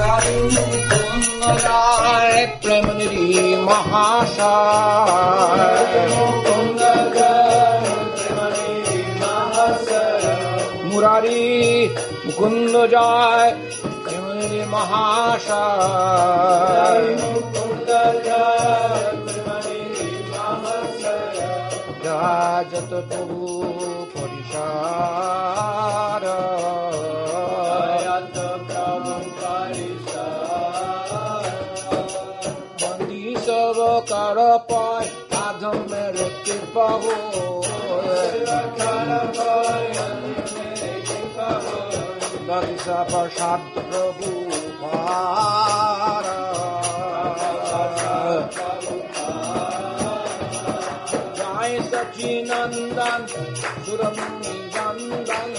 গঙ্গায় প্রেমী মহাশয়। মুরারি মুকুন্দ যায় প্রেমী মহাশয়। যত তবু পরিষার খারাপায় আধমের কি পাবো। প্রসাদ প্রভু জয় সচিনন্দন সুরমণি বন্দন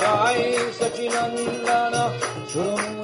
জয় সচিনন্দন সুরমণি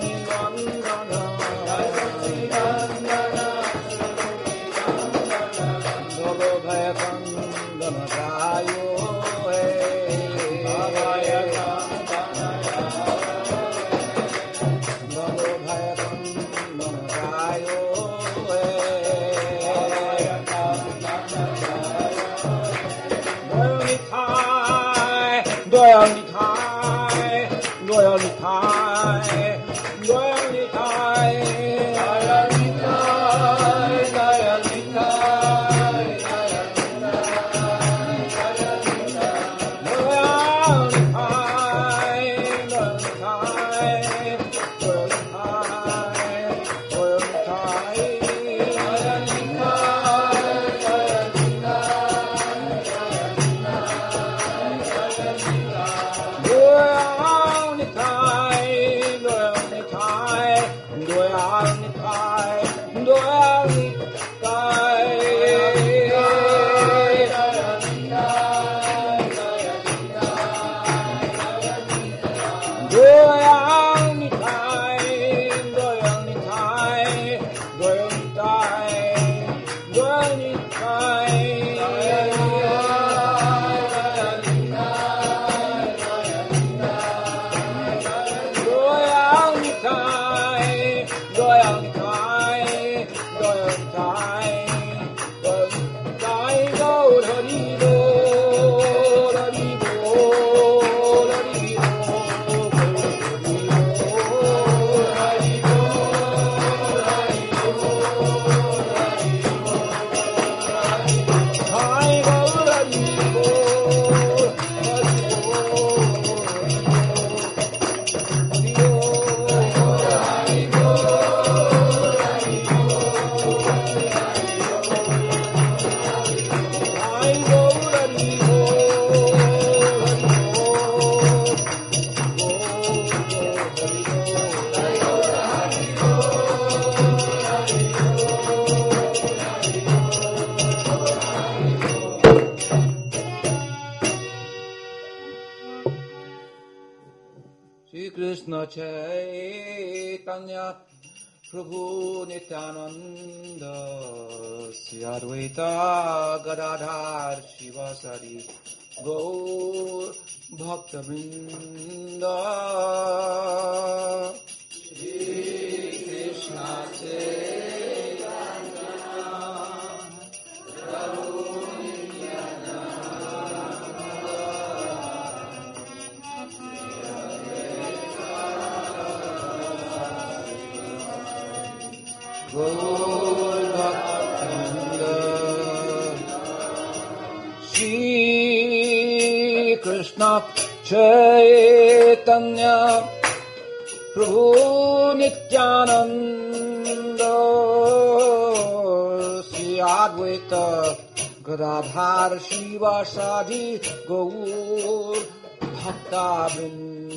Prabhu Nityananda Sri Advaita Gadadhar Shivasari Gaur Bhakta Vrinda Krishna चैतन्य प्रभु नित्यानन्द श्रियाद्वैत गदाधार वा साधि गौ भक्ताविन्दये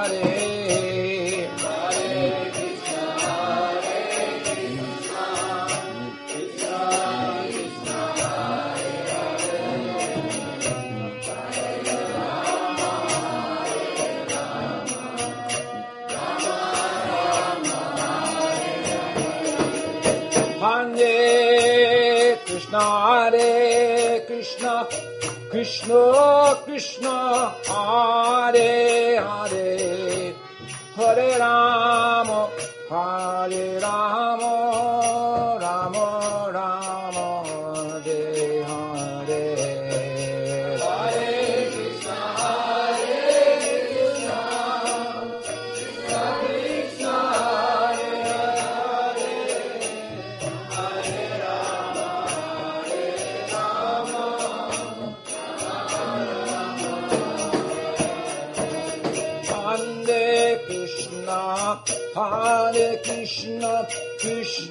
Krishna Krishna, Hare Hare, Hare Rama, Hare Rama, Rama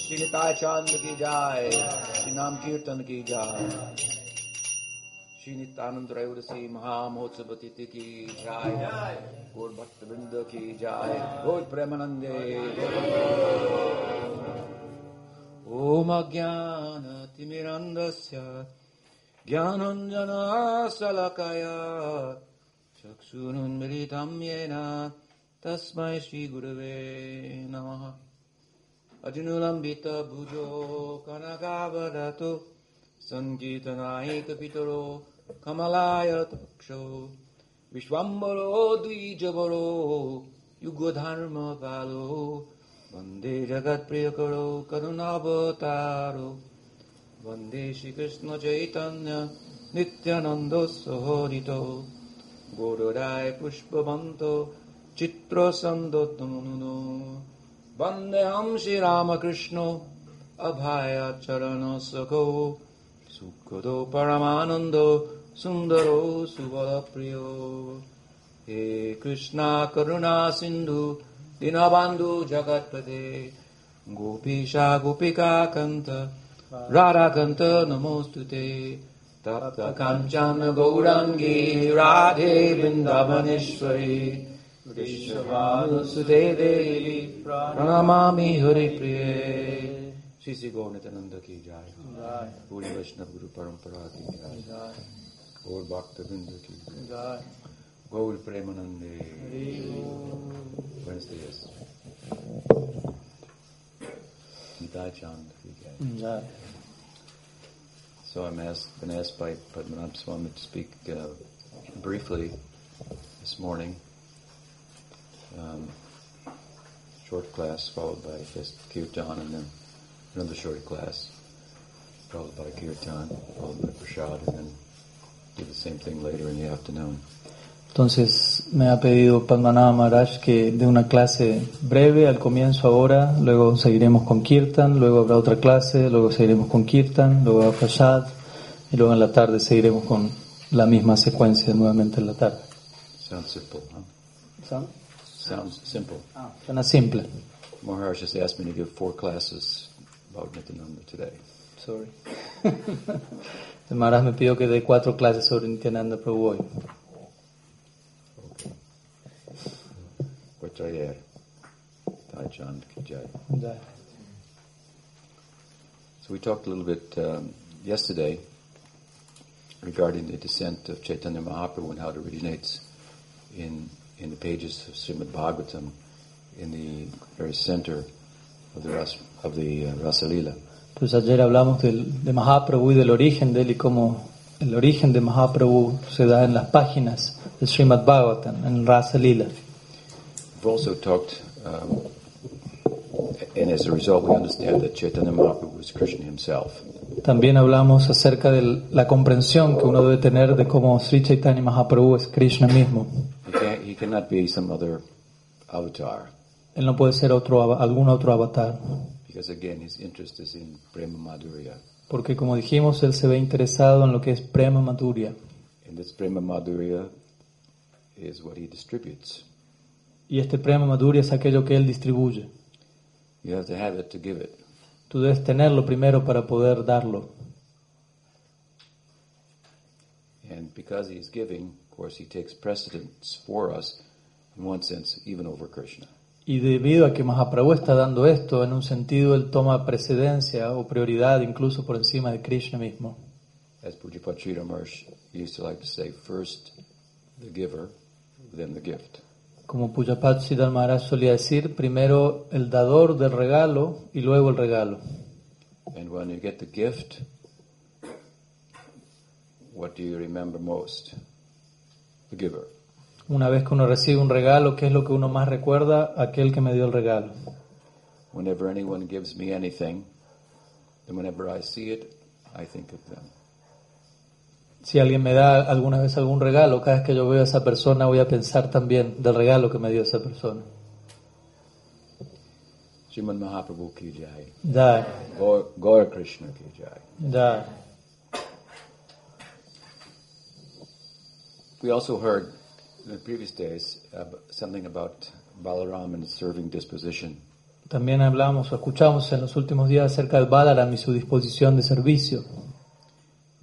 श्रीताय चाँद की जाय श्री नाम कीर्तन की जाय श्री नित्यानंद राय से महामहोत्सव तिथि की जाय भक्त बिंद की जाय गोर प्रेमानंदे। ओम अज्ञान तिमिरंदस्य ज्ञानञ्जनाशलकया चक्षुन्मृतम येन तस्मै श्रीगुरवे नमः। अतिनुलम्बितभुजो कनकावरतु सङ्गीतनायकपितरो कमलाय तक्षो विश्वम्बरो द्विजवरो युगधर्मपालो वन्दे जगत्प्रियकरो करुणावतारो वन्दे श्रीकृष्णचैतन्य नित्यानन्दो सहोदितो गोरुराय पुष्पवन्तो चित्रसन्दोत्तमनुनो वन्देऽहं श्रीरामकृष्णो अभायाचरणसखो सुखदो परमानन्दो, सुन्दरो सुबलप्रियो। हे कृष्णा करुणा सिन्धु, दीनबान्धु जगत्पदे गोपीशा गोपिका कंत राधाकन्त नमोऽस्तु ते। तप्त काञ्चन गौरङ्गी राधे Vrindavaneshwari. Kanchana Gaurangi Radhe Vrindavaneshwari Vishwavadasute Devi Pranamami Hari Priye Shri Sri Gaurnitananda ki jai Puri Vaishnava Guru Parampara ki jai Gaur Bhakta Bindu ki jai Gaur Premanande Buenos días Nitai Chand ki jai So I'm asked, been asked by Padmanabh Swami to speak uh, briefly this morning. Um, short class followed by just kirtan and then another short class followed by kirtan, followed by prasad and then do the same thing later in the afternoon. Entonces me ha pedido Padmanabha Maharaj que dé una clase breve al comienzo ahora, luego seguiremos con Kirtan, luego habrá otra clase, luego seguiremos con Kirtan, luego habrá Prasad y luego en la tarde seguiremos con la misma secuencia nuevamente en la tarde. Sounds simple, huh? ¿Sabe? Sounds simple. Ah, suena simple. Maharaj just asked me to give four classes about Nityananda today. Sorry. El Maharaj me pidió que dé cuatro clases sobre Nityananda Prabhu hoy. Vatrayer. Tai Chand ki jai. Ya. So we talked a little bit um, yesterday regarding the descent of Chaitanya Mahaprabhu and how it originates in in the pages of Srimad Bhagavatam in the very center of the Ras, of the uh, Rasalila. Pues ayer hablamos del, de Mahaprabhu y del origen de él y cómo el origen de Mahaprabhu se da en las páginas de Srimad Bhagavatam, en el Rasa Lila. We've also talked, um, and as a result, we understand that Chaitanya Mahaprabhu was Krishna himself. También hablamos acerca de la comprensión que uno debe tener de cómo Sri Chaitanya Mahaprabhu es Krishna mismo. He cannot be some other avatar, Él no puede ser otro, algún otro avatar, because again, his interest is in Prema Madhurya. porque como dijimos, él se ve interesado en lo que es Prema Madhurya. And this Prema Madhurya is what he distributes. Y este Prema Madhurya es aquello que él distribuye. You have to have it to give it. Tú debes tenerlo primero para poder darlo. And because he is giving, course, he takes precedence for us, in one sense, even over Krishna. Y debido a que Mahaprabhu está dando esto, en un sentido él toma precedencia o prioridad incluso por encima de Krishna mismo. As used to like to say, first the giver, then the gift. Como Pujapat Siddhar Maharaj solía decir, primero el dador del regalo y luego el regalo. And when you get the gift, what do you remember most? The giver. Una vez que uno recibe un regalo, ¿qué es lo que uno más recuerda? Aquel que me dio el regalo. Whenever anyone gives me anything, then whenever I see it, I think of them. Si alguien me da alguna vez algún regalo, cada vez que yo veo a esa persona voy a pensar también del regalo que me dio esa persona. Mahaprabhu ki jai. Jai, Gaur, Gaur Krishna ki jai. jai. We also heard in the previous days ab- something about Balaram and his serving disposition. También hablamos o escuchamos en los últimos días acerca del Balaram y su disposición de servicio.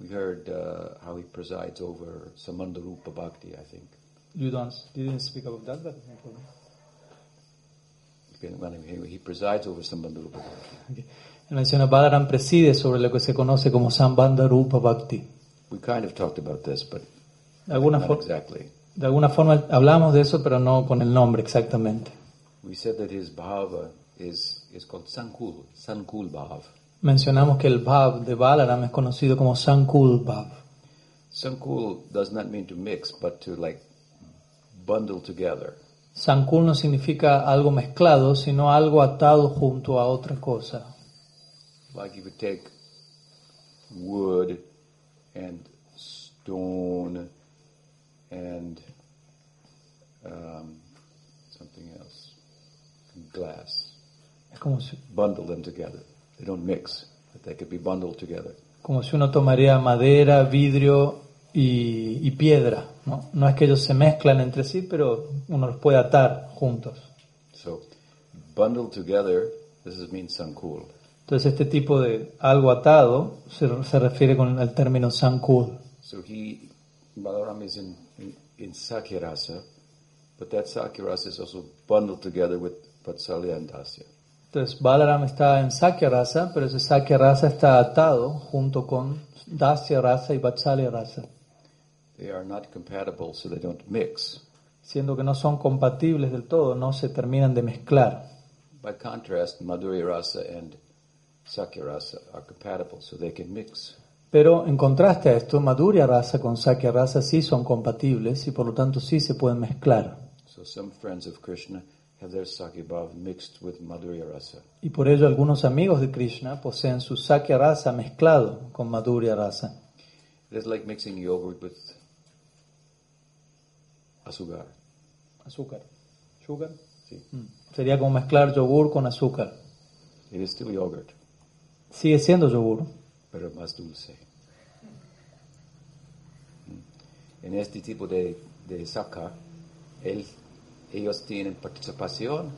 We heard uh, how he presides over Samandarupa Bhakti, I think. You don't, you didn't speak about that, but When he, he presides over Samandarupa Bhakti. Él menciona Balaram preside sobre lo que se conoce como Sambandha Rupa Bhakti. We kind of talked about this, but De alguna, for- exactly. de alguna forma hablamos de eso, pero no con el nombre exactamente. We said that his bhava is, is called Sankul, Sankul Bhav. Mencionamos que el Bhav de Balaram es conocido como Sankul Bhav. Sankul does not mean to mix, but to like bundle together. Sankul no significa algo mezclado, sino algo atado junto a otra cosa. Like you would take wood and stone and um, something else, glass. Es como si, Bundle them together. They don't mix, but they could be bundled together. como si uno tomaría madera, vidrio y, y piedra. ¿no? no es que ellos se mezclan entre sí, pero uno los puede atar juntos. So, bundled together, this is means sankul. Entonces este tipo de algo atado se, se refiere con el término Sankul. So he, Balaram is in, in, in Sakyarasa, but that Sakyarasa is also bundled together with Vatsalya and Dasya. Entonces Balaram está en Sakya Rasa, pero ese Sakya Rasa está atado junto con Dasya Rasa y Vatsalya Rasa, They are not compatible, so they don't mix. siendo que no son compatibles del todo, no se terminan de mezclar. By contrast, Madhurya Rasa and Sakyarasa are compatible, so they can mix. Pero en contraste a esto, Madhurya Rasa con Sakya Rasa sí son compatibles y por lo tanto sí se pueden mezclar. So some friends of Krishna have their mixed with Madhurya Rasa. Y por ello algunos amigos de Krishna poseen su Sakya Rasa mezclado con Madhurya Rasa. It is like mixing yogurt with asugar. Azúcar. ¿Sugar? See? Sería como mezclar yogur con azúcar. It is still yogurt, Sigue siendo yogur, pero más dulce. Mm. En este tipo de, de saka, el- ellos tienen participación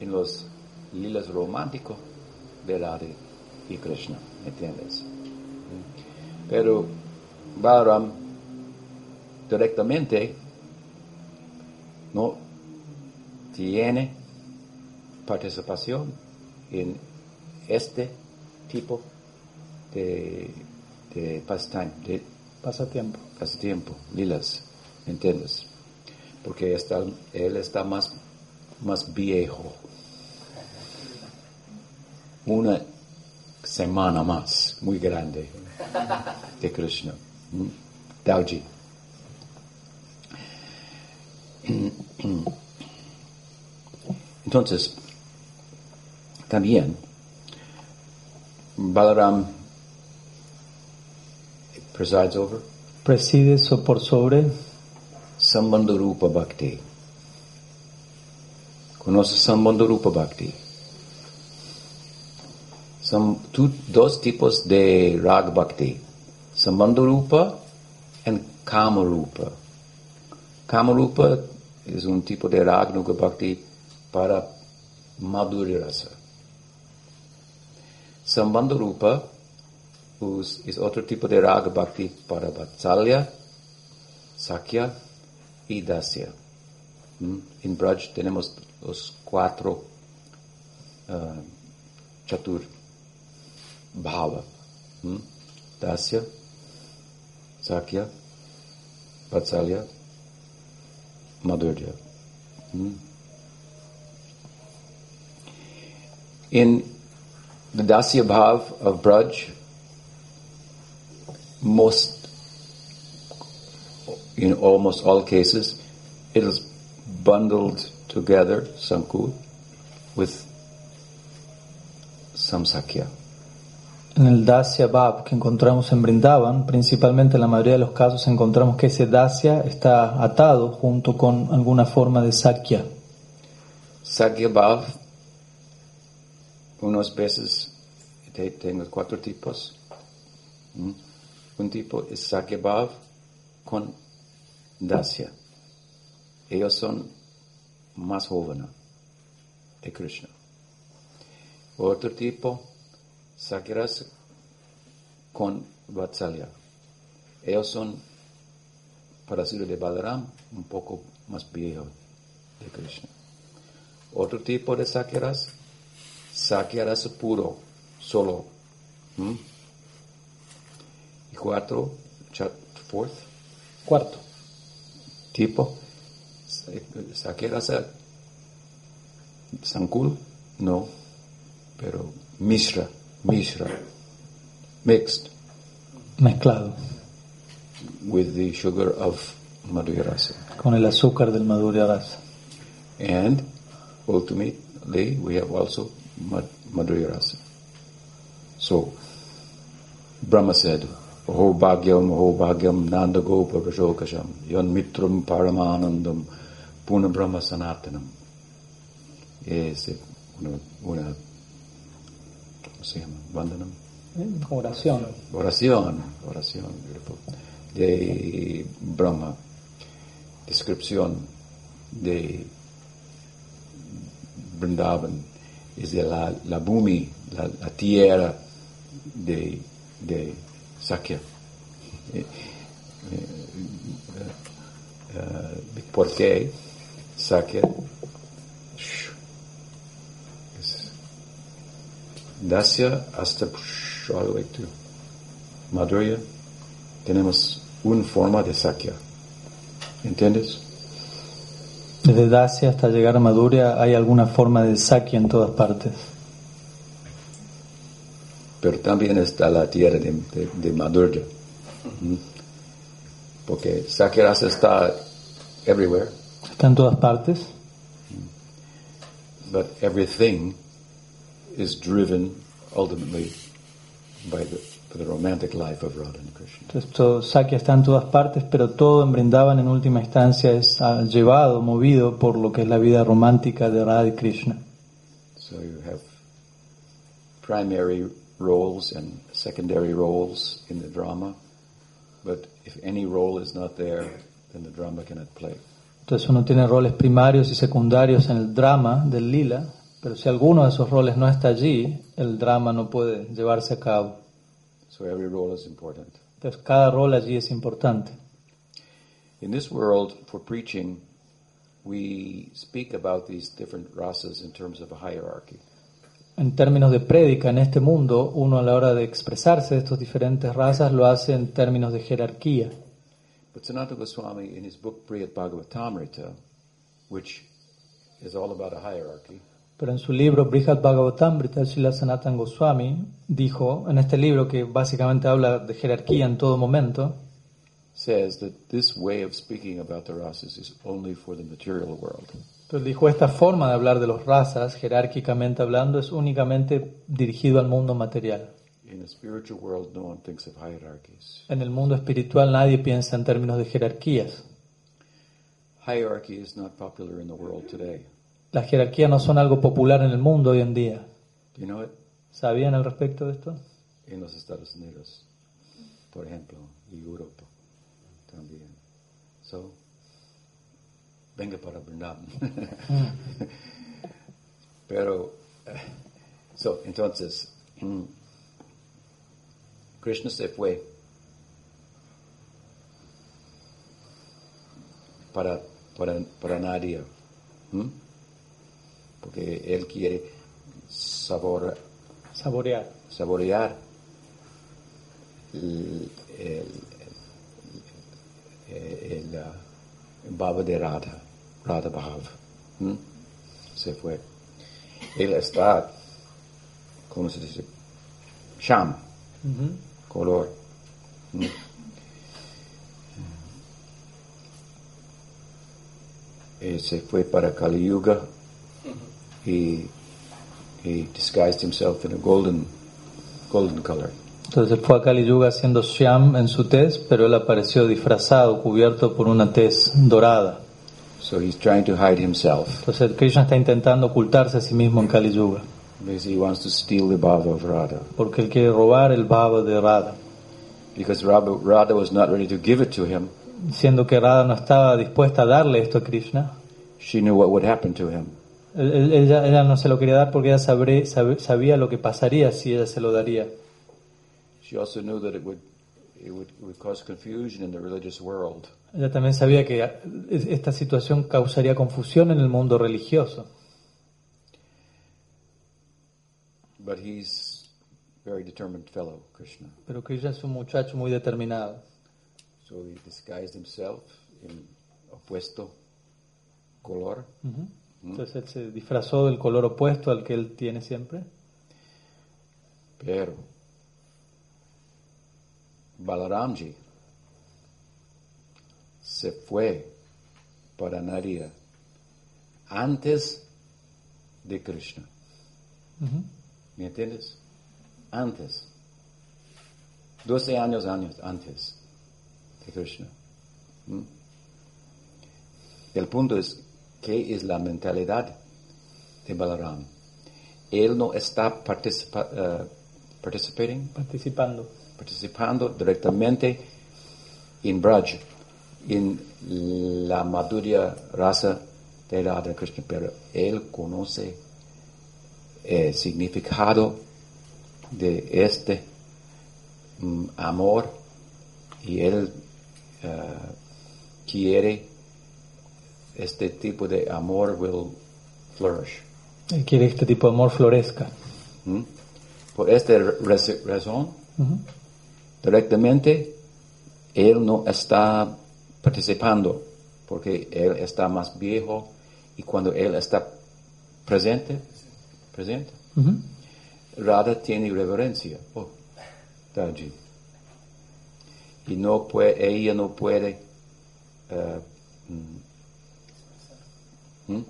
en los lilas románticos de Radha y Krishna, ¿me entiendes? Mm. Pero Balaram directamente no tiene participación en este tipo de, de pastime, de pasatiempo. pasatiempo, lilas, ¿me entiendes? Porque está, él está más, más viejo. Una semana más, muy grande, de Krishna. ¿Mm? Dauji. Entonces, también, Balaram presides over Preside so- por sobre Sambandha Rupa Bhakti. ¿Conoces Sambandha Rupa Bhakti? Son tu- dos tipos de Rag Bhakti. Sambandha Rupa y Kama Rupa. Kama Rupa es un tipo de Rag Nuga Bhakti para Madhurya Rasa. Sambandha Rupa es, otro tipo de Raga Bhakti para Vatsalya, Sakya y Dasya. ¿Mm? En Braj tenemos los cuatro ah, Chatur Bhava. ¿Mm? Dasya, Sakya, Vatsalya, Madhurya. ¿Mm? In the Dasya Bhav of Braj, most, in almost all cases, it is bundled together, with some Sakya. en el Dasya Bhav que encontramos en Brindavan, principalmente en la mayoría de los casos encontramos que ese Dasya está atado junto con alguna forma de Sakya. Sakya Bhav, unas veces te- tengo cuatro tipos. ¿Mm? Un tipo es Sakya Bhav con Dasya. Ellos son más jóvenes de Krishna. Otro tipo, Sakyaras con Vatsalya. Ellos son, para decirlo de Balaram, un poco más viejos de Krishna. Otro tipo de Sakyaras, Sakyaras puro, solo. Cuatro, chat, fourth Cuarto. tipo, Sakyarasa Sankul, no, pero Mishra Mishra, mixed mezclado with the sugar of Madhurya Rasa. con el azúcar del Madhurya Rasa. And ultimately, we have also Mad- Madhurya Rasa. So, Brahma said, Aho bhagyam, nanda gopa prashokasham, yon mitram paramanandam, puna brahma sanatanam. Es una, una, ¿cómo se llama? Vandanam. Oración. Oración, oración, beautiful. De Brahma, descripción de Vrindavan, es de la, la bhumi, la, la tierra de, de Sakya. Eh, eh, eh, ¿Por qué Sakya? Dasya hasta Madhurya, tenemos una forma de Sakya. ¿Entiendes? Desde Dacia hasta llegar a Madhurya hay alguna forma de Sakya en todas partes. Pero también está la tierra de, de, de. Porque Sakya Rasa está everywhere, Está en todas partes, but everything is driven ultimately by the, by the romantic life of Radha and Krishna. Entonces, todo, Sakya está en todas partes, pero todo en Brindavan en última instancia es ah, llevado, movido por lo que es la vida romántica de Radha y Krishna. So you have primary roles and secondary roles in the drama, but if any role is not there, then the drama cannot play. Entonces uno tiene roles primarios y secundarios en el drama del lila, pero si alguno de esos roles no está allí, el drama no puede llevarse a cabo. So every role is important. Entonces cada rol allí es importante. In this world, for preaching, we speak about these different rasas in terms of a hierarchy. En términos de prédica en este mundo, uno a la hora de expresarse de estas diferentes razas lo hace en términos de jerarquía. But Sanatana Goswami, in his book Priyat Bhagavatamrita, which is all about a hierarchy, Pero en su libro Brihad Bhagavatamrita, Srila Sanatan Goswami dijo, en este libro que básicamente habla de jerarquía en todo momento, says that this way of speaking about the rasas is only for the material world. Entonces dijo, esta forma de hablar de los razas, jerárquicamente hablando, es únicamente dirigido al mundo material. In the spiritual world, no one thinks of hierarchies. En el mundo espiritual nadie piensa en términos de jerarquías. Hierarchy is not popular in the world today. Las jerarquías no son algo popular en el mundo hoy en día. You know it? ¿Sabían al respecto de esto? En los Estados Unidos, por ejemplo, y Europa también. So, venga para Vrindavan. Pero, eh, so, entonces, mm, Krishna se fue para, para, para Nadia, porque él quiere sabor, Saborear. saborear el, el, el, el, uh, bhava de Radha, Radha Bhav. ¿m? Se fue. Él está, ¿cómo se dice? Sham, Ujú. color. ¿m? Eh, se fue para Kali Yuga y he disguised himself in a golden, golden color. Entonces él fue a Kali Yuga haciendo Shyam en su tez, pero él apareció disfrazado, cubierto por una tez dorada. So he's trying to hide himself Entonces Krishna está intentando ocultarse a sí mismo en Kali Yuga, because he wants to steal the bhava of Radha. porque él quiere robar el bhava de Radha, Because Radha, Radha was not ready to give it to him, siendo que Radha no estaba dispuesta a darle esto a Krishna. she knew what would happen to him. Él- Ella, ella no se lo quería dar porque ella sabré- sab- sabía lo que pasaría si ella se lo daría. Ella también sabía que es- esta situación causaría confusión en el mundo religioso. But he's very determined fellow, Krishna. Pero Krishna es un muchacho muy determinado. So he disguised himself in opuesto color. Entonces él se disfrazó del color opuesto al que él tiene siempre. Pero Balaramji se fue para Narira antes de Krishna. ¿Me entiendes? Antes. 12 años, años antes de Krishna. ¿Mm? El punto es, ¿qué es la mentalidad de Balaram? Él no está participa- eh, participating, Participando. Participando directamente en Braj, en la madura raza de Radha Krishna, pero él conoce el significado de este mm, amor y él eh, quiere este tipo de amor will flourish. Él quiere que este tipo de amor florezca. ¿Mm? Por esta raz- razón, Ujú. Directamente él no está participando porque él está más viejo y cuando él está presente, presente. Radha tiene reverencia. Oh, Daji. Y no puede, ella no puede eh, mm, ¿Mm?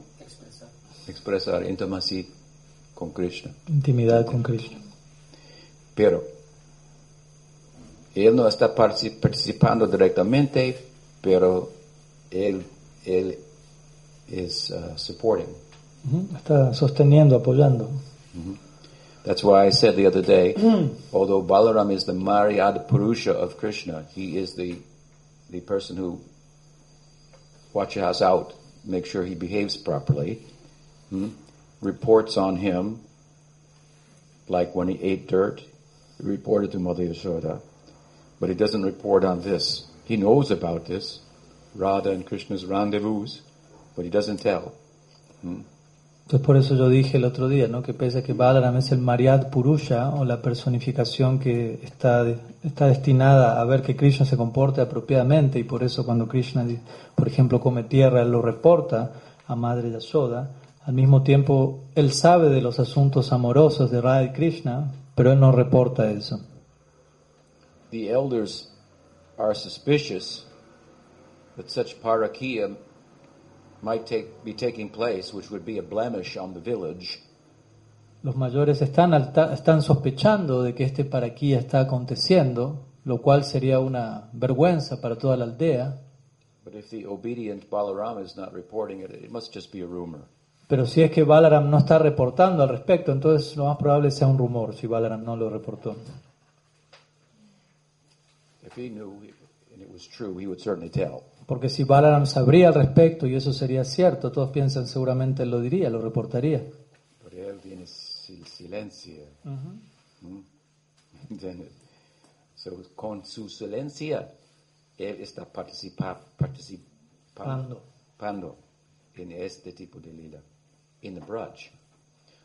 expresar intimacy con Krishna. Intimidad con Krishna. Pero él no está participando directamente, pero él, él is uh, supporting. Está sosteniendo, apoyando. That's why I said the other day, although Balaram is the Maryad Purusha of Krishna, he is the, the person who watches out, makes sure he behaves properly, hmm, reports on him, like when he ate dirt, he reported to Mother Yashoda, but he doesn't report on this. He knows about this, Radha and Krishna's rendezvous, but he doesn't tell. Entonces por eso yo dije el otro día, ¿no? que pese a que Balaram es el Maryad Purusha o la personificación que está, está destinada a ver que Krishna se comporte apropiadamente y por eso cuando Krishna, por ejemplo, come tierra, él lo reporta a Madre Yashoda, al mismo tiempo él sabe de los asuntos amorosos de Radha y Krishna, pero él no reporta eso. The elders are suspicious that such parakia might take, be taking place, which would be a blemish on the village, Los mayores están, alta- están sospechando de que este paraquía está aconteciendo, lo cual sería una vergüenza para toda la aldea. but if the obedient Balarama is not reporting it, it must just be a rumor. Pero si es que Balaram no está reportando al respecto, entonces lo más probable sea un rumor si Balaram no lo reportó. If he knew and it was true, he would certainly tell. Porque si Balaram sabría al respecto y eso sería cierto, todos piensan seguramente él lo diría, lo reportaría. But él tiene sil- silencio. Mm. ¿Entiendes? So, con su silencia, él está participa, participando Pando. en este tipo de lila, en the Braj.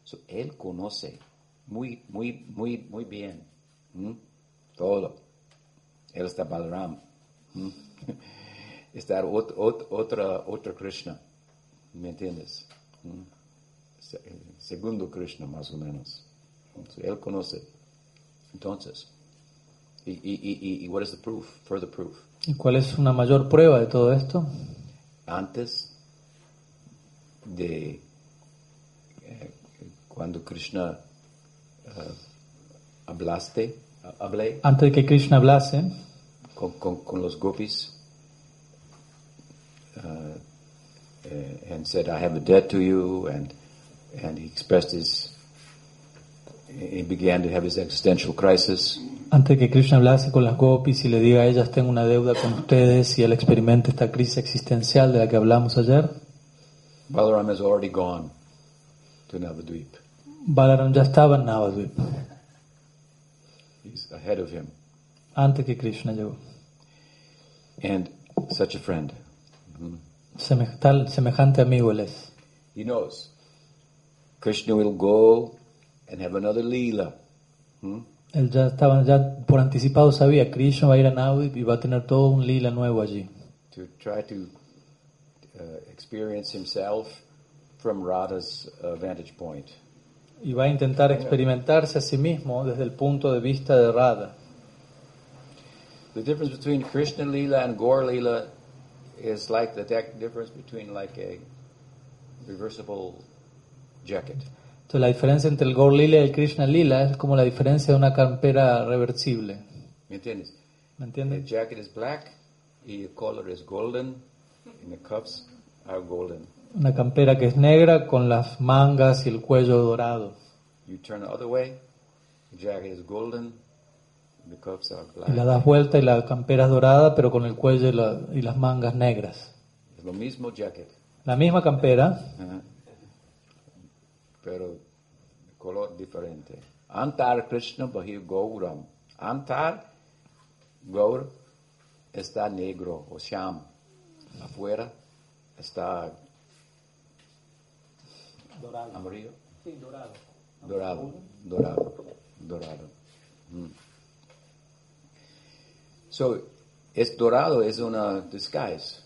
So, él conoce muy, muy, muy, muy bien ¿m? todo. Él está Balaram. ¿m? Está ot- ot- otra, otra Krishna. ¿Me entiendes? ¿m? Se- segundo Krishna, más o menos. So, él conoce. Entonces, y, y, y, y- what is the proof? Further proof. ¿Y cuál es una mayor prueba de todo esto? antes de eh, cuando Krishna eh, hablaste, hablé Antes de que Krishna hablase, con, con, con los gopis uh, uh, and said, I have a debt to you, and and he expressed his, he began to have his existential crisis, antes que Krishna hablase con las gopis y le diga a ellas tengo una deuda con ustedes y él experimenta esta crisis existencial de la que hablamos ayer, Balaram has already gone to Navadvip. Balaram ya estaba en Navadvip, He's ahead of him, antes que Krishna llegó. And such a friend. Seme- tal semejante amigo él es. He knows. Krishna will go and have another Leela. Hmm? Él ya estaba, ya por anticipado sabía, Krishna va a ir a Navadvip y va a tener todo un lila nuevo allí. To try to uh, experience himself from Radha's uh, vantage point. y va a intentar experimentarse a sí mismo desde el punto de vista de Radha. The difference between Krishna Lila and Gaur Lila is like the difference between like a reversible jacket. Entonces la diferencia entre el Gaur Lila y el Krishna Lila es como la diferencia de una campera reversible. ¿Me entiendes? ¿Me The jacket is black, and the collar is golden, and the cuffs are golden. Una campera que es negra con las mangas y el cuello dorado. You turn the other way, the jacket is golden, la das vuelta y la campera es dorada, pero con el cuello y, la- y las mangas negras. Es lo mismo jacket, La misma campera, pero color diferente. Antar Krishna Bahir Gauram. Antar Gaur está negro o sham. Afuera está amarillo. Dorado, dorado, dorado. Mm. So, es dorado, es una disguise.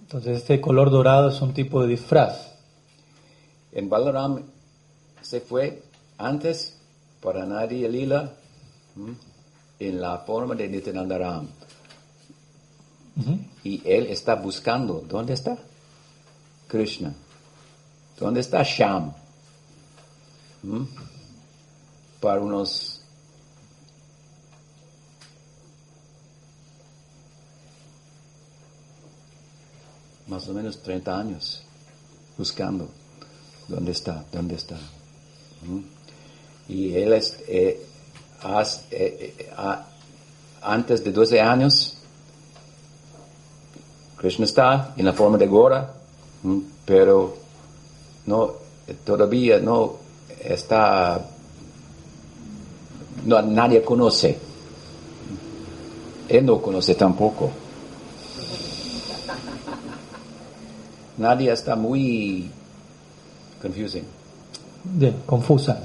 Entonces este color dorado es un tipo de disfraz. En Balaram se fue antes para Nadia Lila en la forma de Nityanandaram. Ujú. Y él está buscando, ¿dónde está? Krishna. ¿Dónde está Sham? ¿Mm? Para unos más o menos 30 años buscando dónde está, dónde está. Y él es, eh, eh, eh, ah, antes de 12 años Krishna está en la forma de Gora, pero no, todavía no está, no, nadie conoce. Él no conoce tampoco. Nadie está muy confusing. Confusa.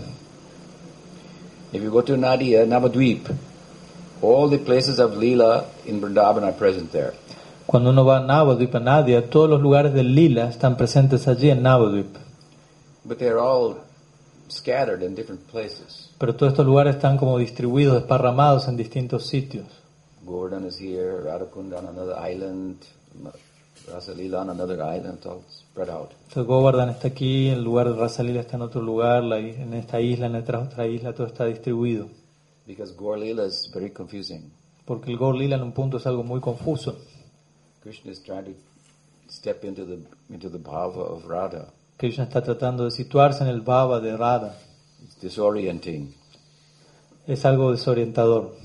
If you go to Nadia, Navadvip, all the places of Leela in Vrindavan are present there. Cuando uno va a Navadvip, a Nadia, todos los lugares del lila están presentes allí en Navadvip. But they're all scattered in different places. Pero todos estos lugares están como distribuidos, desparramados en distintos sitios. Gordon is here, Radhakunda on another island, Rasalila on another island, all spread out. Entonces Govardhan está aquí, el lugar de Rasalila está en otro lugar, la en esta isla, en esta otra isla, todo está distribuido. Because Gaur Lila is very confusing. Porque el Gaur Lila en un punto es algo muy confuso. Krishna is trying to step into the into the bhava of Radha. Krishna está tratando de situarse en el Baba de Radha. It's disorienting. Es algo desorientador.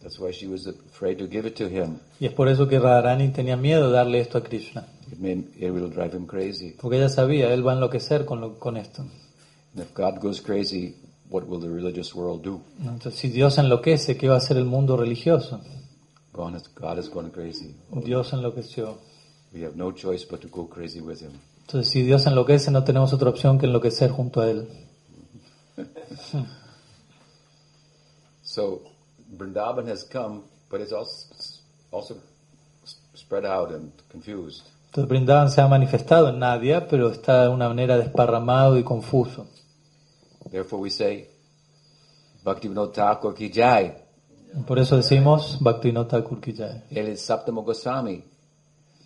That's why she was afraid to give it to him. Y es por eso que Radharani tenía miedo de darle esto a Krishna. It may it will drive him crazy. Porque ella sabía, él va a enloquecer con, lo- con esto. And if God goes crazy, what will the religious world do? Entonces, si Dios enloquece, ¿qué va a hacer el mundo religioso? God is, God going crazy. Dios enloqueció. We have no choice but to go crazy with him. Entonces, si Dios enloquece, no tenemos otra opción que enloquecer junto a Él. So Vrindavan has come, but it's also also spread out and confused. Entonces, Brindavan se ha manifestado en Nadia, pero está de una manera desparramado y confuso. Therefore, we say, Bhaktivinoda Thakur ki jai. Por eso decimos Bhaktivinoda Thakur ki jai. Él es Saptamo Goswami,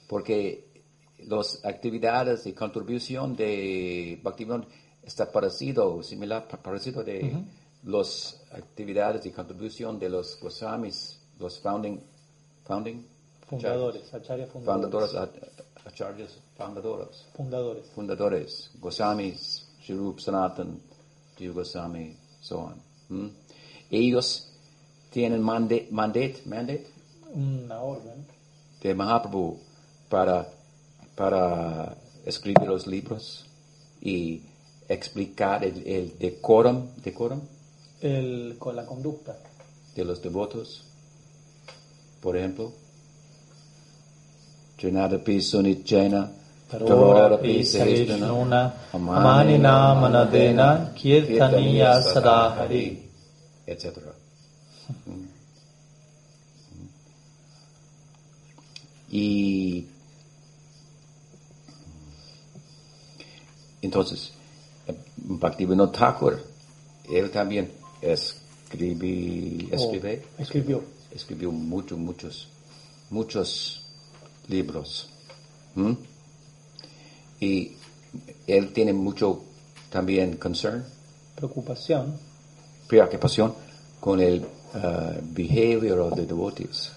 porque las actividades y contribución de Bhaktivinoda está parecido, similar, pa- parecido de las actividades y contribución de los Goswamis, los founding, founding, Fundadores, Acharya fundadores, acharyas, fundadores. Fundadores. fundadores, Goswamis, Shirup, Sanatan, Jiva Goswami, so on. ¿Mm? Ellos tienen mandate, mandate, mandate Una orden. de Mahaprabhu para, para escribir los libros y explicar el, el decorum, decorum El, con la conducta. de los devotos. Por ejemplo, Janadapi Sunichena, Tarorapi Sarishnuna Amanina Manadena Kirtaniya Sadahari. etc. Y entonces, Bhaktivinoda Thakur él también escribí, escribe, O escribió. Escribió muchos, muchos, muchos libros. ¿Mm? Y él tiene mucho también concern, Preocupación preocupación con el uh, behavior of the devotees,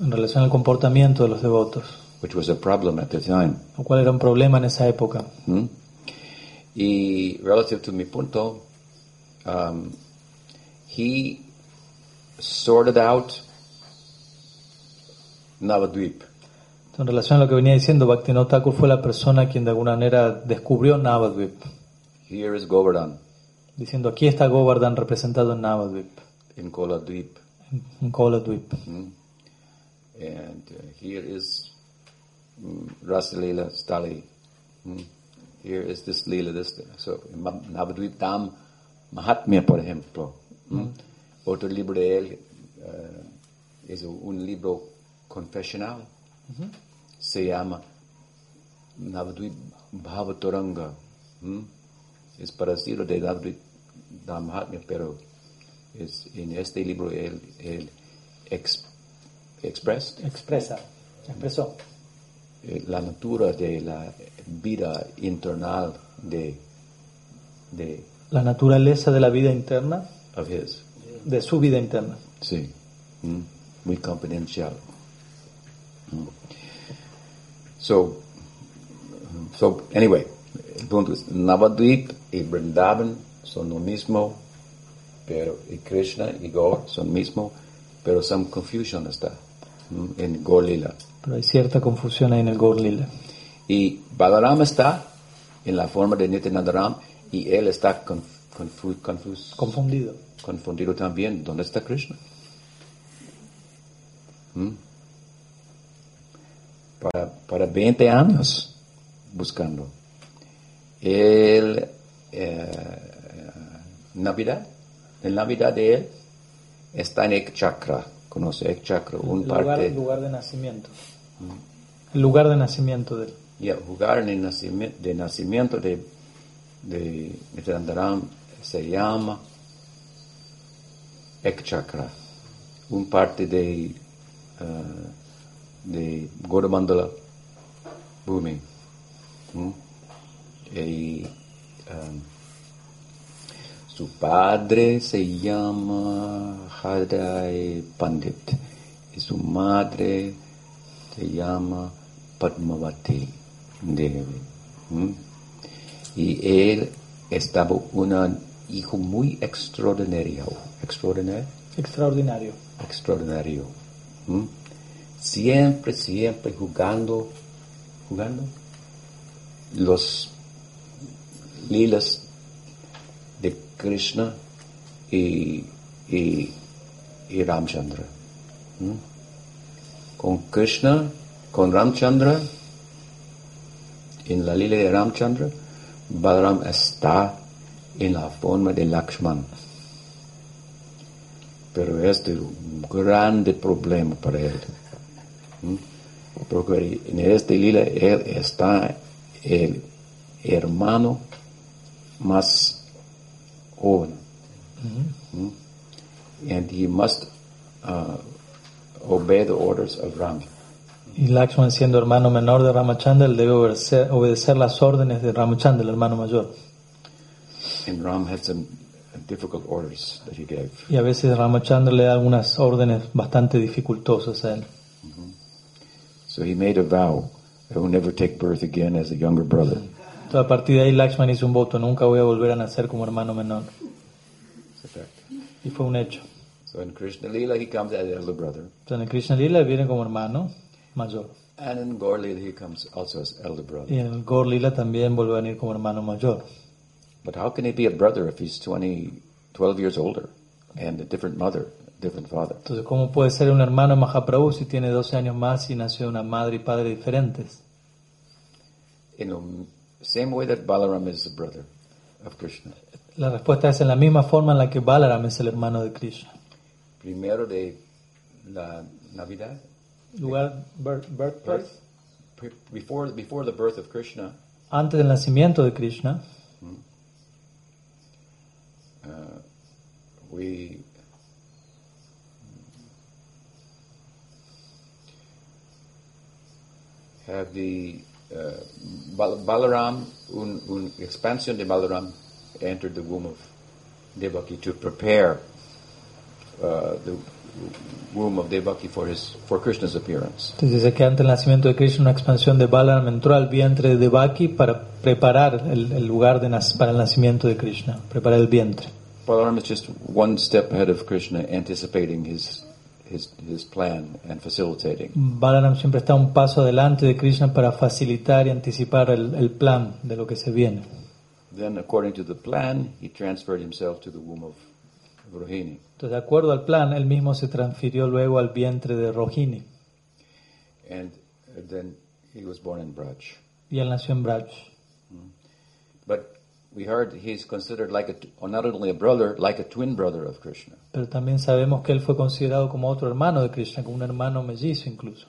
en relación al comportamiento de los devotos, which was a problem at the time. lo cual era un problema en esa época. ¿Mm? Y relative to mi punto, um, he sorted out Navadvip. En relación a lo que venía diciendo, Bhaktivinoda Thakur fue la persona quien de alguna manera descubrió Navadvip, Here is Govardhan diciendo aquí está Govardhan representado en Navadvip, in Koladvip. en Koladvip. Mm. And uh, here is mm, Rasalila Stali. Mm. Here is this Lila, this. So, Navadvip Dham Mahatmya, por ejemplo. Mm. Otro libro de él eh, es un libro confesional. Se llama Navadvip Bhavataranga. Mm. Es parecido de Navadvip Mahatmya, pero es, en este libro él, él ex- expressed Expresa, expresó eh, la natura de la vida internal de, de la naturaleza de la vida interna, of his. de su vida interna. Sí. Mm. Muy confidencial. So, so anyway, el punto es, Navadvip y Vrindavan son lo mismo, pero y Krishna y Gaur son mismo, pero some confusion está en Gaur Lila. Pero hay cierta confusión ahí en el Gaur Lila. Y Balaram está en la forma de Nityanandaram y él está confu- Confundido. confundido también. ¿Dónde está Krishna? ¿Mm? Para, para 20 años buscando. El eh, Navidad, el Navidad de él está en Ek Chakra. ¿Conoce Ek Chakra? Un lugar, parte. lugar de nacimiento. El lugar de nacimiento de él. El nacimiento, de nacimiento de, de Nityanandaram se llama Ek Chakra, un parte de, ah, de Gauramandala Bhumi. ¿Mm? Y, um, su padre se llama Hadai Pandit y su madre se llama Padmavati Devi. ¿Mm? Y él estaba un hijo muy extraordinario, extraordinario, Extraordinario. extraordinario. ¿Mm? Siempre, siempre jugando, jugando los lilas de Krishna y, y, Ramchandra. Con Krishna, con Ramchandra, en la lila de Ramchandra, Balaram está en la forma de Lakshman. Pero este es un grande problema para él. Porque en este lila él está el hermano más joven. ¿Mm? And he must uh, obey the orders of Ram. Y Lakshman, siendo hermano menor de Ramachandra, él debe obedecer, obedecer las órdenes de Ramachandra, el hermano mayor. And Ram had some difficult orders that he gave. Y a veces Ramachandra le da algunas órdenes bastante dificultosas a él. So he made a vow, that he will never take birth again as a younger brother. Entonces, a partir de ahí, Lakshman hizo un voto: nunca voy a volver a nacer como hermano menor. Y fue un hecho. So in Krishna Lila he comes as elder brother. Entonces, en Krishna Lila viene como hermano mayor. And in Gaur Lila he comes also as elder brother. Y en el Gaur Lila también vuelve a venir como hermano mayor. But how can he be a brother if he's 20, 12 years older and a different mother, different father? Entonces, ¿cómo puede ser un hermano Mahaprabhu si tiene 12 años más y nació una madre y padre diferentes? In the same way that Balaram is the brother of Krishna. La respuesta es en la misma forma en la que Balaram es el hermano de Krishna. Primero de la Navidad, Lugar, birth- birthplace. pre- before, before the birth of Krishna, Antes del nacimiento de Krishna, we have the uh, Bal- Balaram, un, un expansion de Balaram entered the womb of Devaki to prepare uh, the womb of Devaki for his for Krishna's appearance. Entonces dice que ante el nacimiento de Krishna una expansión de Balaram entró al vientre de Devaki para preparar el, el lugar de para el nacimiento de Krishna, preparar el vientre. Balaram is just one step ahead of Krishna, anticipating his his his plan and facilitating. Balaram siempre está un paso adelante de Krishna para facilitar y anticipar el, el plan de lo que se viene. Then, according to the plan, he transferred himself to the womb of Rohini. Entonces, de acuerdo al plan, él mismo se transfirió luego al vientre de Rohini and then he was born in Braj. y él nació en Braj. But we heard he's considered like a, t- or not only a brother, like a twin brother of Krishna. Pero también sabemos que él fue considerado como otro hermano de Krishna, como un hermano mellizo incluso.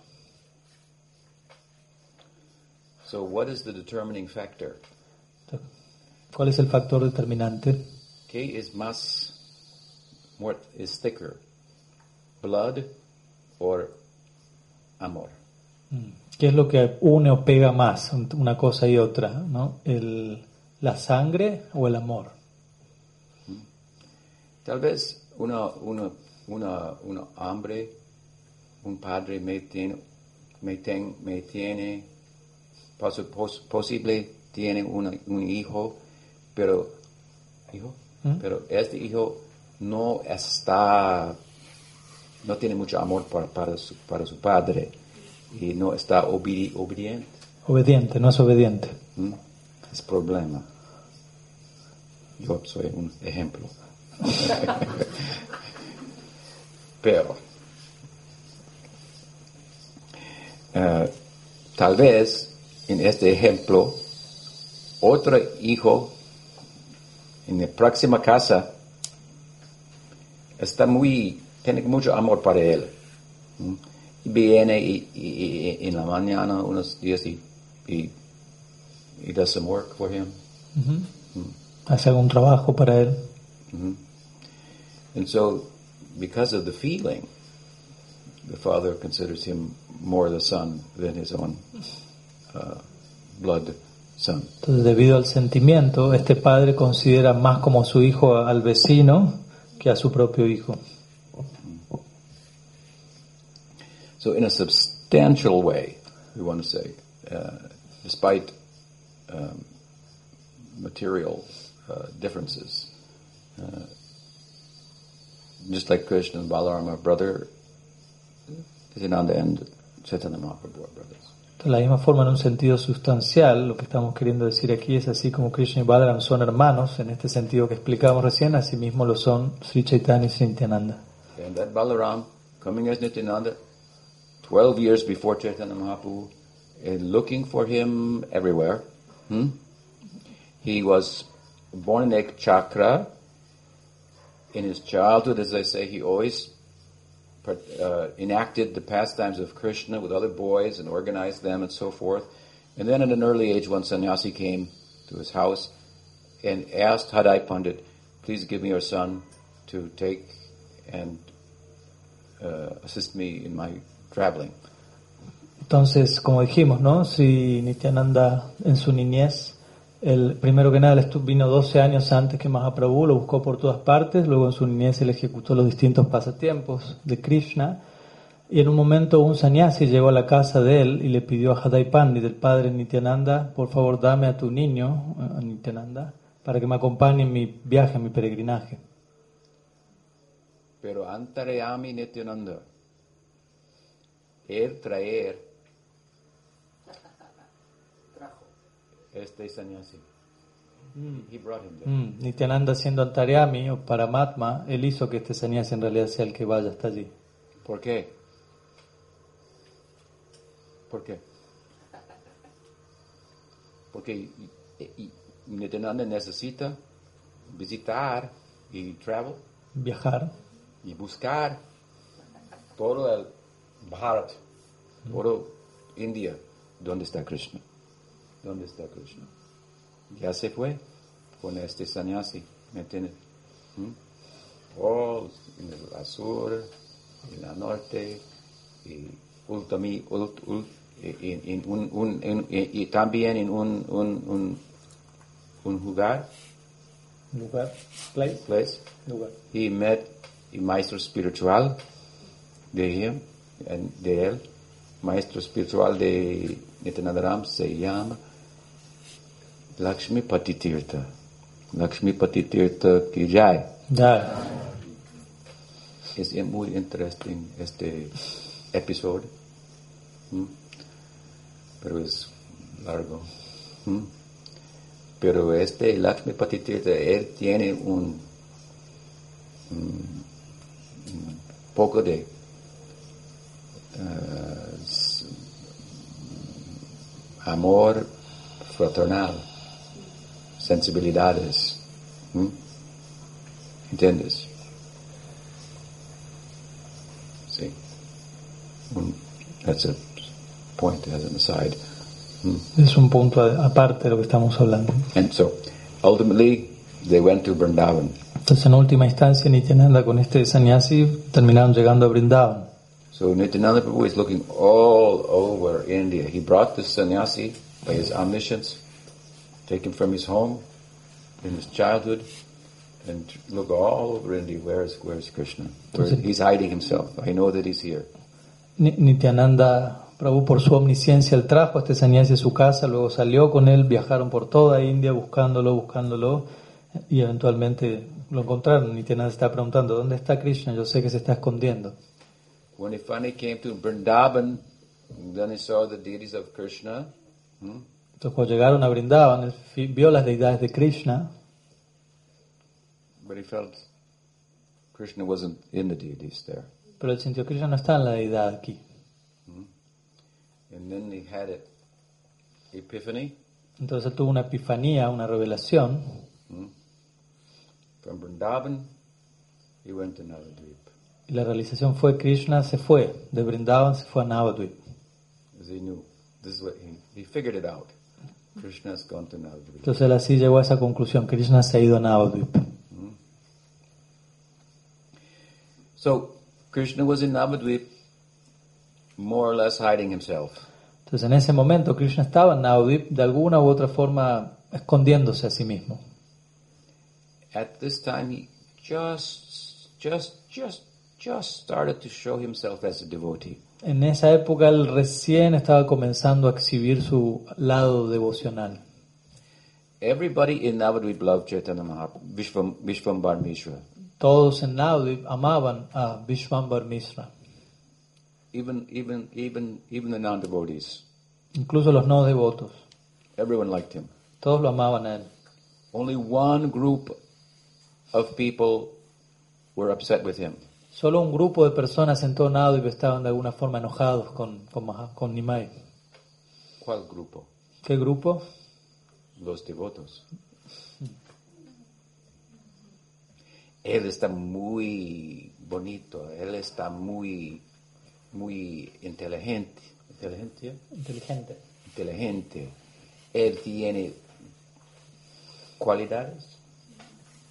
So, what is the determining factor? ¿Cuál es el factor determinante? ¿Qué is más, more is thicker, blood or amor? ¿Qué es lo que une o pega más una cosa y otra? ¿no? El, ¿La sangre o el amor? Tal vez una, una, una, una hombre, un padre me tiene, me, ten- me tiene pos- pos- posible tiene una- un hijo, pero, hijo, ¿Mm? pero este hijo no está, no tiene mucho amor para, para, su, para su padre y no está obedi- obediente. Obediente, no es obediente. ¿Mm? Es problema. Yo soy un ejemplo. Pero, eh, tal vez en este ejemplo, otro hijo en la próxima casa está muy, tiene mucho amor para él. ¿Mm? Viene y, y- en la mañana unos días y, y does some work for him. Ujú. Hace algún trabajo para él. Mhm. And so, because of the feeling, the father considers him more the son than his own uh, blood son. Entonces, debido al sentimiento, este padre considera más como su hijo al vecino que a su propio hijo. So, in a substantial way, we want to say, uh, despite um, material uh, differences, uh, just like Krishna and Balaram are brother, Nityananda and Chaitanya Mahaprabhu are brothers. De la misma forma, en un sentido sustancial, lo que estamos queriendo decir aquí es así como Krishna y Balaram son hermanos, en este sentido que explicábamos recién, así mismo lo son Sri Chaitanya y Sri Nityananda. And that Balaram, coming as Nityananda, 12 years before Chaitanya Mahaprabhu, and looking for him everywhere. Hmm? He was born in Ek Chakra. In his childhood, as I say, he always uh, enacted the pastimes of Krishna with other boys and organized them and so forth. And then at an early age, one sannyasi came to his house and asked Hadai Pandit, please give me your son to take and uh, assist me in my traveling. Entonces, como dijimos, ¿no? Si Nityananda en su niñez, el primero que nada vino 12 años antes que Mahaprabhu, lo buscó por todas partes, luego en su niñez él ejecutó los distintos pasatiempos de Krishna, y en un momento un sannyasi llegó a la casa de él y le pidió a Hadai Pandit, del padre Nityananda, por favor dame a tu niño, a Nityananda, para que me acompañe en mi viaje, en mi peregrinaje. Pero Antarayami Nityananda, él traer este sannyasi. He brought him there. Mm, Nityananda siendo Antaryami o Paramatma, él hizo que este sannyasi en realidad sea el que vaya hasta allí. ¿Por qué? ¿Por qué? Porque Nityananda necesita visitar y travel Viajar. y buscar todo el Bharat, todo India, ¿dónde está Krishna? ¿Dónde está Krishna? Ya se fue con este sannyasi, ¿me entiendes? ¿Mm? all en el sur, en el norte, y, ultimi, ult, ult, en, en un, un, en- y también en un, un, un, lugar, Lugar, place, place, lugar. he met a maestro espiritual de him, and de él, maestro espiritual de Nityananda se llama Lakshmi Patitirtha. Lakshmi ki jai. Ya, Es muy interesting este episodio, ¿m? pero es largo. ¿m? Pero este Lakshmi Patitirtha, él tiene un, poco de eh, amor fraternal, sensibilidades. ¿m? ¿Entiendes? See, un, that's a point as an aside. Hmm? es un punto aparte de lo que estamos hablando. And so, ultimately, they went to Vrindavan. Entonces, en última instancia, Nityananda con este sannyasi terminaron llegando a Brindavan. So Nityananda Prabhu is looking all over India. He brought this sannyasi by his omniscience, taken from his home in his childhood, and look all over India. Where is where is Krishna? Where, he's hiding himself. I know that he's here. Ni- Nityananda Prabhu, por su omnisciencia, él trajo a este sannyasi a su casa, luego salió con él, viajaron por toda India buscándolo, buscándolo, y eventualmente lo encontraron. Nityananda está preguntando, ¿dónde está Krishna? Yo sé que se está escondiendo. When he finally came to Vrindavan, then he saw the deities of Krishna. hmm? Entonces, cuando llegaron a Brindavan, él vio las deidades de Krishna, But he felt Krishna wasn't in the deities there. pero él sintió que Krishna no está en la deidad aquí. And then he had an epiphany Entonces él tuvo una epifanía, una revelación. from Vrindavan. He went to Navadvip. Y la realización fue Krishna se fue, de Brindavan se fue a Navadvip. Because he knew. This is what he, he figured it out. Krishna's gone to Navadvip. Entonces él así llegó a esa conclusión, Krishna se ha ido a Navadvip. So Krishna was in Navadvip, more or less hiding himself. Entonces en ese momento Krishna estaba en Navadvip de alguna u otra forma escondiéndose a sí mismo. At this time, he just, just, just, just started to show himself as a devotee. En esa época él recién estaba comenzando a exhibir su lado devocional. Everybody in Navadvip loved Chaitanya Mahaprabhu, Vishvam, Vishvambar Mishra. Todos en Navadvip amaban a Vishwambar Mishra, Even, even, even, even the non-devotees. incluso los no devotos. Everyone liked him. Todos lo amaban a él. Only one group of people were upset with him. Solo un grupo de personas en todo Navadvip estaban de alguna forma enojados con, con, con Nimai. ¿Cuál grupo? ¿Qué grupo? Los devotos. Él está muy bonito, él está muy, muy inteligente. ¿Inteligente? Inteligente. inteligente. Él tiene cualidades,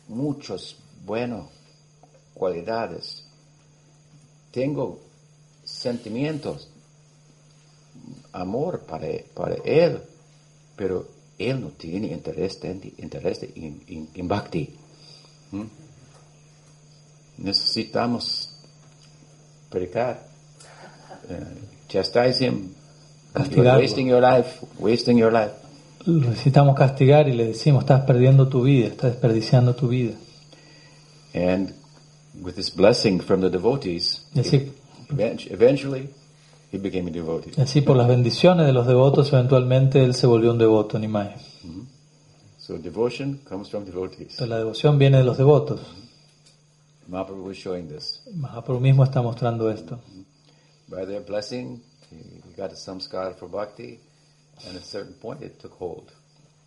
muchos buenos cualidades. Tengo sentimientos, amor para, para él, pero él no tiene interés, en- interés en bhakti. ¿Mm? Necesitamos predicar. Uh, chastise him. You're wasting your life, wasting your life. Lo necesitamos castigar y le decimos, estás perdiendo tu vida, estás desperdiciando tu vida. And with this blessing from the devotees, así, event- eventually he became a devotee. así por las bendiciones de los devotos, eventualmente él se volvió un devoto, Nimai. So devotion comes from devotees. Entonces la devoción viene de los devotos. Mahaprabhu was showing this. Mahaprabhu mismo está mostrando esto. By their blessing, he got a samskar for bhakti, and at a certain point it took hold.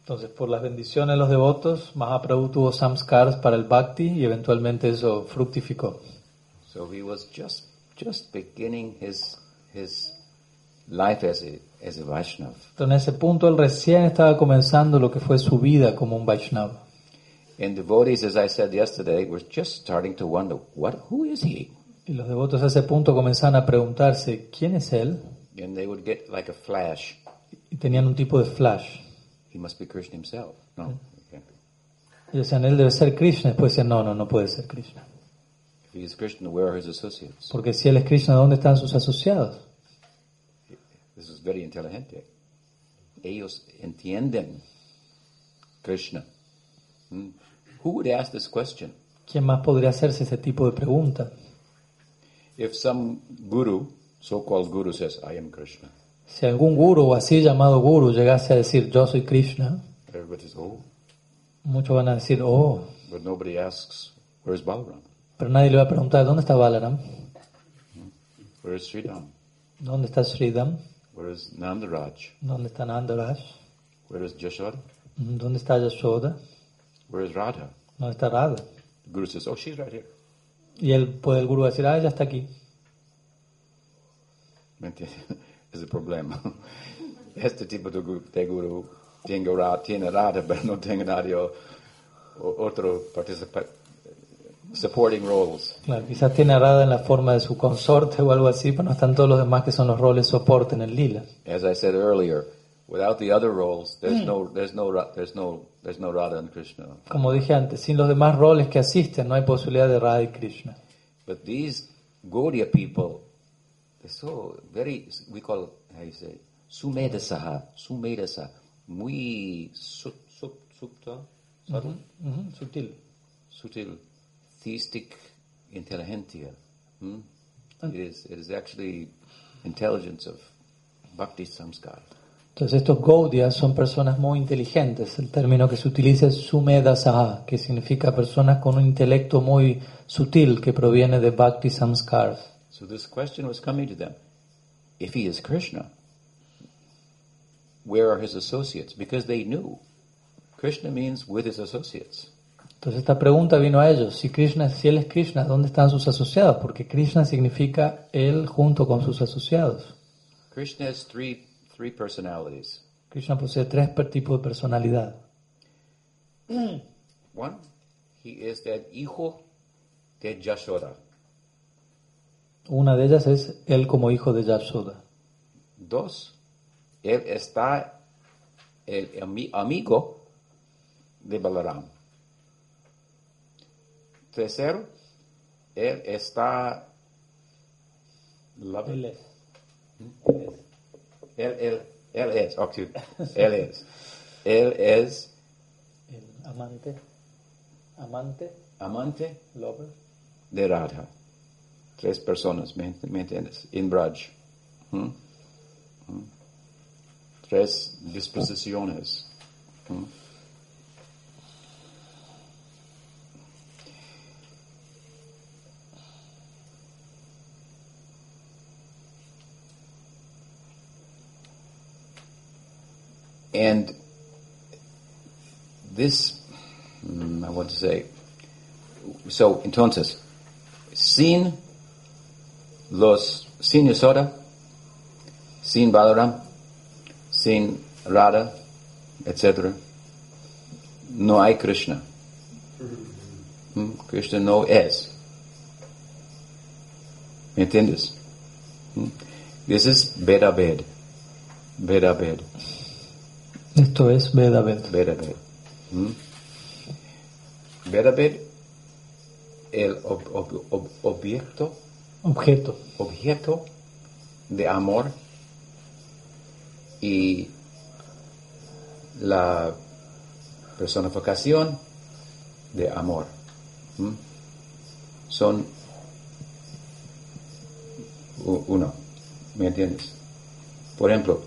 Entonces, por las bendiciones de los devotos, Mahaprabhu tuvo samskars para el bhakti y eventualmente eso fructificó. So he was just just beginning his his life as a as a Vaishnava. Entonces, en ese punto él recién estaba comenzando lo que fue su vida como un Vaishnava. And devotees, as I said yesterday, were just starting to wonder, what, who is he? Y los devotos a ese punto comenzaban a preguntarse, ¿quién es él? And they would get like a flash. Y tenían un tipo de flash. He must be Krishna himself. No, can't be. Y decían, él debe ser Krishna. Después decían, no, no, no puede ser Krishna. If he is Krishna, where are his associates? Porque si él es Krishna, ¿dónde están sus asociados? This is very inteligente. Ellos entienden Krishna. Hmm. Who would ask this question? ¿Quién más podría hacerse ese tipo de pregunta? If some guru, so-called guru, says, I am Krishna, Si algún guru o así llamado guru llegase a decir, yo soy Krishna, oh, muchos van a decir, oh, but nobody asks, where's Balaram? pero nadie le va a preguntar, ¿dónde está Balaram? Where is Sridham? ¿Dónde está Sridham? Where is Nandaraj? ¿Dónde está Nandaraj? Where is Jashoda? ¿Dónde está Yashoda? Where is Radha? ¿Dónde está Radha? The guru says, oh, she's right here. Y él puede el guru decir, ah, ya está aquí. ¿Me entiendes? Es el problema. Este tipo de de guru tiene, tiene Radha, pero no tiene nadie o- o- otro participa supporting roles. Claro, quizás tiene Radha en la forma de su consorte o algo así, pero no están todos los demás que son los roles soporte en el lila. As I said earlier, without the other roles, there's no, there's no, there's no, there's no Radha and Krishna. Como dije antes, sin los demás roles que asisten no hay posibilidad de Radha y Krishna. But these Gaudiya people, they're so very, we call, how you say, sumedasaha, sumedasa, muy su, sub, subtle, subtle, Ujú, sutil. sutil, theistic intelligentsia. Hmm? It is, it is actually intelligence of bhakti samskara. Entonces estos Gaudias son personas muy inteligentes. El término que se utiliza es Sumeda Saha, que significa personas con un intelecto muy sutil que proviene de Bhakti Samskar. So this question was coming to them. If he is Krishna, where are his associates? Because they knew Krishna means with his associates. Entonces esta pregunta vino a ellos. Si, Krishna, si él es Krishna, ¿dónde están sus asociados? Porque Krishna significa él junto con sus asociados. Krishna has three three personalities. Krishna posee tres tipos de personalidad. One, he is that hijo de Yashoda. Una de ellas es él como hijo de Yashoda. Dos, él está el ami- amigo de Balaram. Tercero, él está loving. es. Él, él, él es, ok, él es. Él es El amante. Amante. amante Lover. de Radha. Tres personas, ¿me, me entiendes? In Braj. ¿Mm? ¿Mm? Tres disposiciones. ¿Mm? And this, mm, I want to say, so entonces, sin los, sin Yasoda, sin Balaram, sin Radha, etc., no hay Krishna. Mm, Krishna no es. ¿Me entiendes? Mm. This is Veda Ved. Veda Ved. Esto es Veda Veda. Vedabed. ¿Mm? Vedabed, el ob- ob- ob- objeto, Objeto. objeto de amor y la personificación de amor. Son uno, ¿me entiendes? Por ejemplo,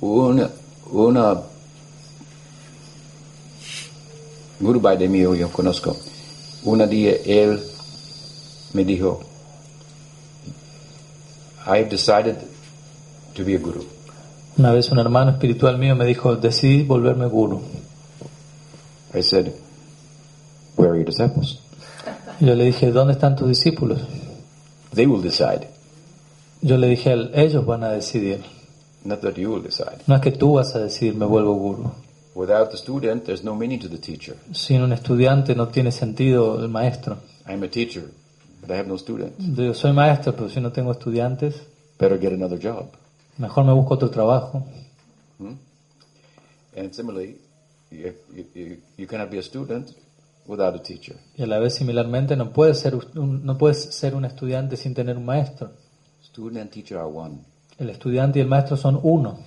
una, una Guru Bhai de mío yo conozco. Un día él me dijo, I've decided to be a guru. Una vez un hermano espiritual mío me dijo, decidí volverme guru. I said, where are your disciples? Yo le dije, ¿dónde están tus discípulos? They will decide, Yo le dije ellos van a decidir. not that you will decide. No es que tú vas a decidir, me vuelvo guru. Without the student, there's no meaning to the teacher. Sin un estudiante no tiene sentido el maestro. I'm a teacher, but I have no students. Yo soy maestro, pero si no tengo estudiantes, Better get another job. mejor me busco otro trabajo. And similarly, you, you, you, you cannot be a student without a teacher. Y a la vez, similarmente, no puedes ser un, no puedes ser un estudiante sin tener un maestro. Student and teacher are one. El estudiante y el maestro son uno.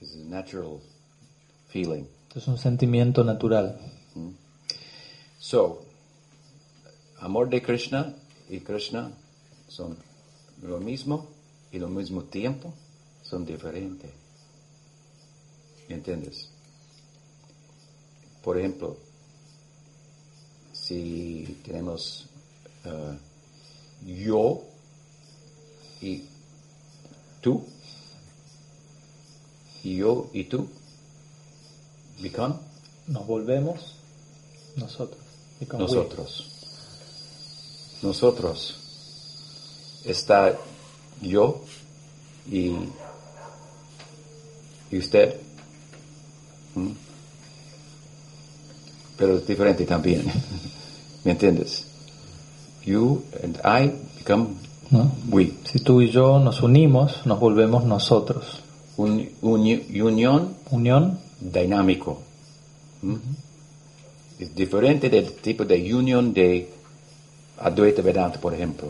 It's a natural feeling. Es un sentimiento natural. So, amor de Krishna y Krishna son lo mismo y al mismo tiempo son diferentes. ¿Entiendes? Por ejemplo, si tenemos eh, yo y tú, y yo y tú, become Nos volvemos nosotros. We. Nosotros. Está yo y, y usted. ¿Mm? Pero es diferente también. ¿Me entiendes? You and I become ¿no? we. Si tú y yo nos unimos, nos volvemos nosotros. Un, uni- unión Unión dinámico. ¿Mm? Es diferente del tipo de unión de Advaita Vedanta, por ejemplo.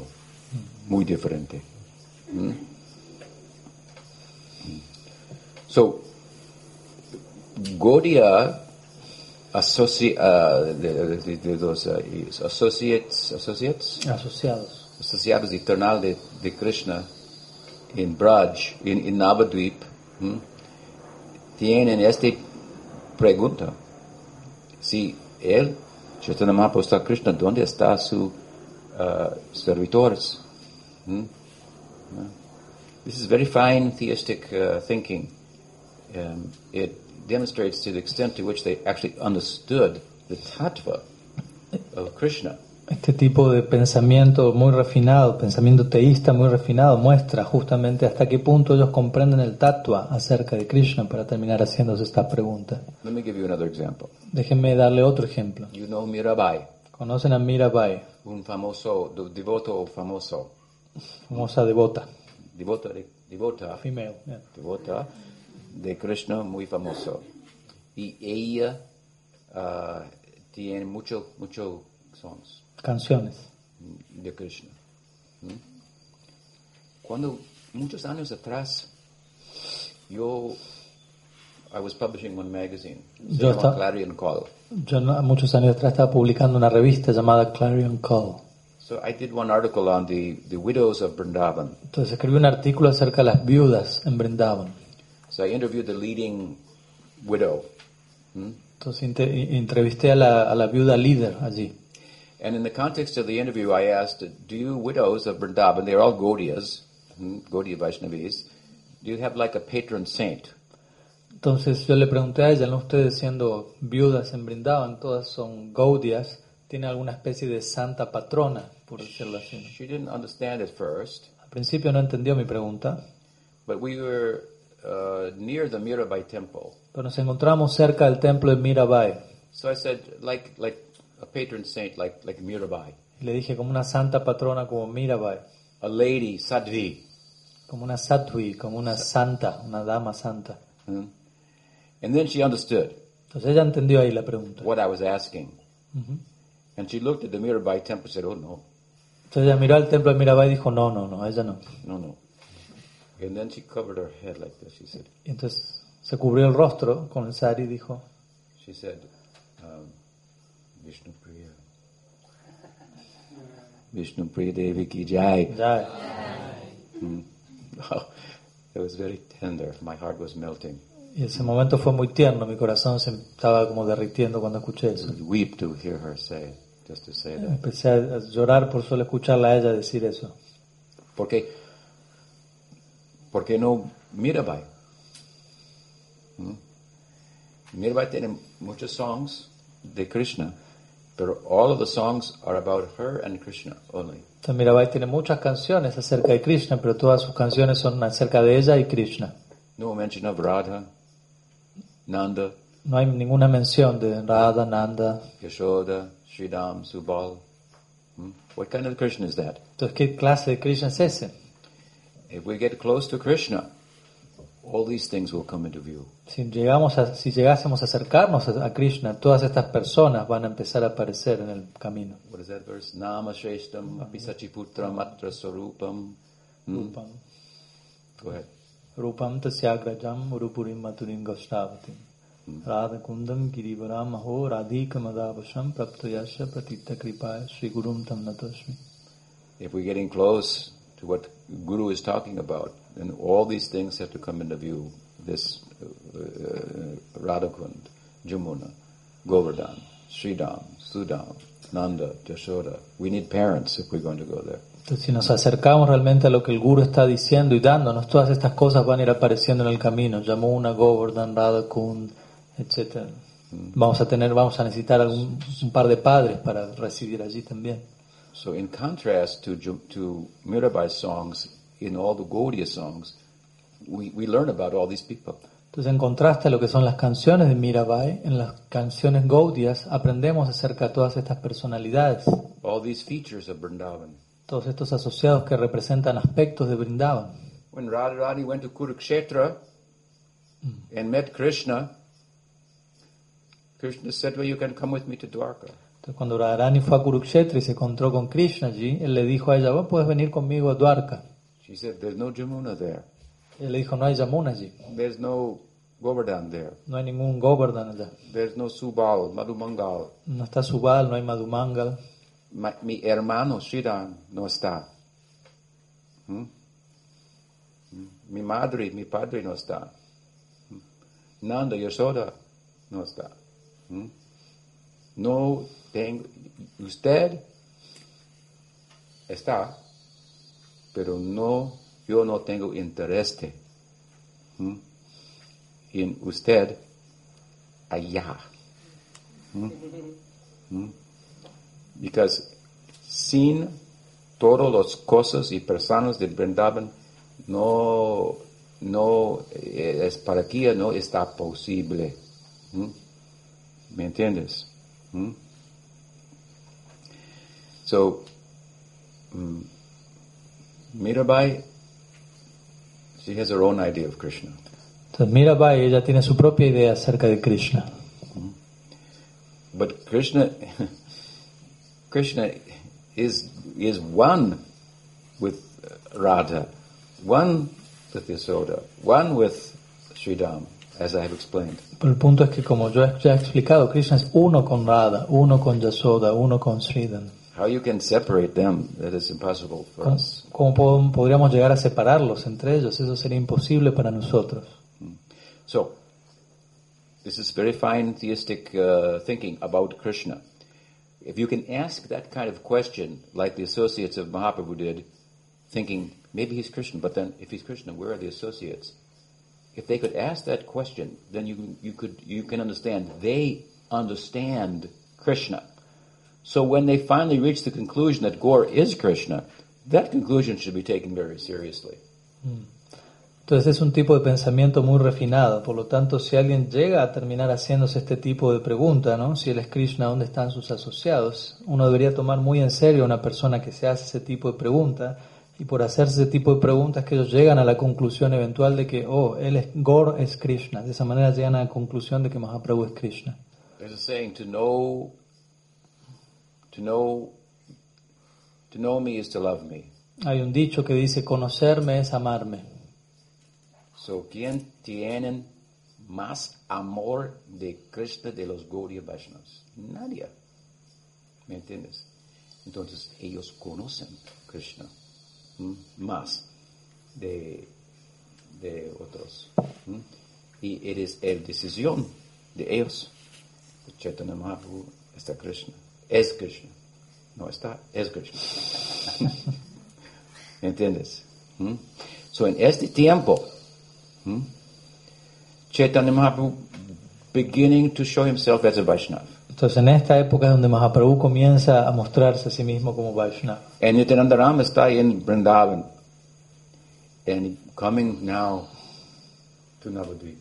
Muy diferente. ¿Mm? So, Gaudiya associ- uh, de, de- de los uh, associates, associates, asociados. asociados eternal de, de Krishna en Braj, en, en Navadvip, ¿m? tienen esta pregunta. Si él, Chaitanya Mahaprabhu está Krishna, ¿dónde está su uh, servidores? ¿M? ¿No? This is very fine theistic uh, thinking. Um, it demonstrates to the extent to which they actually understood the tattva of Krishna. Este tipo de pensamiento muy refinado, pensamiento teísta muy refinado, muestra justamente hasta qué punto ellos comprenden el tatua acerca de Krishna para terminar haciéndose esta pregunta. Let me give you another example. Déjenme darle otro ejemplo. You know Mirabai, Conocen a Mirabai, un famoso, de- devoto famoso, famosa devota, devota, de- devota, female, yeah. devota de Krishna muy famoso. Y ella ah, tiene mucho, mucho songs canciones. de Krishna. ¿Mm? Cuando muchos años atrás yo I was publishing one magazine, Yo estaba- Clarion Call. Yo no- muchos años atrás estaba publicando una revista llamada Clarion Call. So I did one article on the, the widows of Vrindavan. Entonces escribí un artículo acerca de las viudas en Brindavan. So I interviewed the leading widow. ¿Mm? Entonces entrevisté a la, a la viuda líder allí. And in the context of the interview, I asked, do you widows of Vrindavan, they're all Gaudiyas, hmm, Gaudiya Vaishnavis, do you have like a patron saint? Entonces yo le pregunté a ella, ¿no ustedes siendo viudas en Brindavan, todas son gaudias, ¿tiene alguna especie de santa patrona, por decirlo así? ¿no? She didn't understand at first, Al principio no entendió mi pregunta, but we were uh, near the Mirabai temple. pero nos encontramos cerca del templo de Mirabai. So I said, like, like a patron saint, like, like Mirabai, le dije como una santa patrona como Mirabai, a lady, Sadhvi. como una sattvi, como una santa, una dama santa. hmm? And then she understood Entonces ella entendió ahí la pregunta. what I was asking. Ujú. And she looked at the Mirabai temple and said, oh no, Entonces ella miró al templo de Mirabai y dijo, no, no, no, ella no. no, no. And then she covered her head like this. She said, entonces se cubrió el rostro con el sari y dijo, She said, um, Vishnu Priya. Vishnu Priya Devi ki jai. ya, Oh, it was very tender. My heart was melting. Y ese momento fue muy tierno, mi corazón se estaba como derritiendo cuando escuché eso. would weep to hear her say, just to say that. Empecé a llorar por solo escucharla a ella decir eso. Porque, porque no Mirabai. ¿Mm? Mirabai tiene muchos songs de Krishna, pero all of the songs are about her and Krishna only. Mirabai tiene muchas canciones acerca de Krishna, pero todas sus canciones son acerca de ella y Krishna. No mention of Radha, Nanda, No hay ninguna mención de Radha, Nanda. Yashoda, Sridham, Subal. Hmm? What kind of Krishna is that? Entonces, ¿qué clase de Krishna es ese? If we get close to Krishna, all these things will come into view. Si, llegamos a, si llegásemos a acercarnos a, Krishna, todas estas personas van a empezar a aparecer en el camino. What is that verse? Nama Shreshtam, Api Sachiputram, Atra Swarupam. Hmm? Go ahead. Rupam tasyagrajam urupurim maturim goshtavatim. Radha kundam girivaram aho radhika madavasham praptoyasya pratita kripaya sri gurum tam natosmi. If we're getting close to what Guru is talking about, then all these things have to come into view. This uh, uh, Radhakund, Jamuna, Govardhan, Sridham, Sudam, Nanda, Jashoda. We need parents if we're going to go there. Entonces, si nos acercamos realmente a lo que el Guru está diciendo y dándonos, todas estas cosas van a ir apareciendo en el camino. Yamuna, Govardhan, Radhakund, etc. Vamos a tener, vamos a necesitar algún, un par de padres para recibir allí también. So in contrast to, to Mirabai's songs, in all the Gaudiya songs, we, we learn about all these people. Entonces, en contraste a lo que son las canciones de Mirabai, en las canciones Gaudias aprendemos acerca de todas estas personalidades, all these features of Vrindavan. Todos estos asociados que representan aspectos de Brindavan. When Radharani went to Kurukshetra and met Krishna, Krishna said, well, you can come with me to Dwarka. Entonces, cuando Radharani fue a Kurukshetra y se encontró con Krishna allí, él le dijo a ella, vos puedes venir conmigo a Dwarka. She said, there's no Jamuna there. Él le dijo, no hay Yamuna allí, There's no Govardhan there. no hay ningún Govardhan allá, There's no Subal, Madhumangal. no está Subal, no hay Madhumangal, Ma- mi hermano Sridham no está. ¿Mm? ¿Mm? Mi madre, mi padre no está. ¿Mm? Nanda Yashoda no está. No tengo, usted está, pero no, yo no tengo interés en usted allá. Because sin todas las cosas y personas de Vrindavan no, no eh, es para aquí no está posible. ¿Mm? ¿Me entiendes? ¿Mm? So, mm, Mirabai, she has her own idea of Krishna. Entonces Mirabai, ella tiene su propia idea acerca de Krishna. But Krishna, Krishna is is one with Radha, one with Yasoda, one with Sridham, as I have explained. Pero el punto es que, como yo ya he explicado, Krishna es uno con Radha, uno con Yasoda, uno con Sridhan. How you can separate them, that is impossible for ¿Cómo, us. cómo pod- podríamos llegar a separarlos entre ellos? Eso sería imposible para nosotros. So, this is very fine theistic uh, thinking about Krishna. If you can ask that kind of question, like the associates of Mahaprabhu did, thinking maybe he's Krishna, but then if he's Krishna, where are the associates? If they could ask that question, then you you could you can understand they understand Krishna. So when they finally reach the conclusion that Gore is Krishna, that conclusion should be taken very seriously. Hmm. Entonces es un tipo de pensamiento muy refinado. Por lo tanto, si alguien llega a terminar haciéndose este tipo de pregunta, ¿no? Si él es Krishna, ¿dónde están sus asociados? Uno debería tomar muy en serio a una persona que se hace ese tipo de pregunta y por hacerse ese tipo de preguntas que ellos llegan a la conclusión eventual de que, oh, él es Gor es Krishna. De esa manera llegan a la conclusión de que Mahaprabhu es Krishna. There's a saying to know to know to know me is to love me. Hay un dicho que dice, conocerme es amarme. So ¿quién tienen más amor de Krishna de los Gaudiya Vaishnavas? Nadie. ¿Me entiendes? Entonces ellos conocen Krishna más de, de otros. Y es la decisión de ellos. Chaitanya Mahaprabhu está Krishna. Es Krishna. No está, es Krishna. ¿Me entiendes? So, en este tiempo, ¿Mm? Chaitanya Mahaprabhu beginning to show himself as a Vaishnava. Entonces en esta época es donde Mahaprabhu comienza a mostrarse a sí mismo como Vaishnava. And Nityananda Ram está en Vrindavan. And coming now to Navadvip.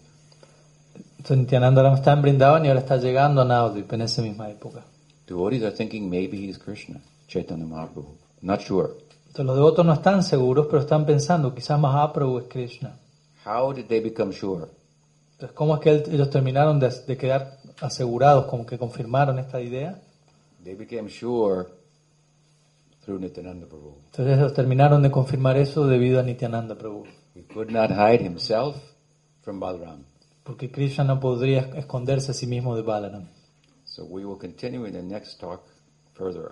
Entonces Nityananda Ram está en Brindavan y ahora está llegando a Navadvip en esa misma época. Devotees are thinking maybe he's Krishna, Chaitanya Mahaprabhu. Not sure. Entonces los devotos no están seguros, pero están pensando, quizás Mahaprabhu es Krishna. How did they become sure? Entonces, ¿cómo es que ellos terminaron de, de quedar asegurados, como que confirmaron esta idea? They became sure through Nityananda Prabhu. Entonces ellos terminaron de confirmar eso debido a Nityananda Prabhu. He could not hide himself from Balram. Porque Krishna no podría esconderse a sí mismo de Balaram. So we will continue in the next talk further.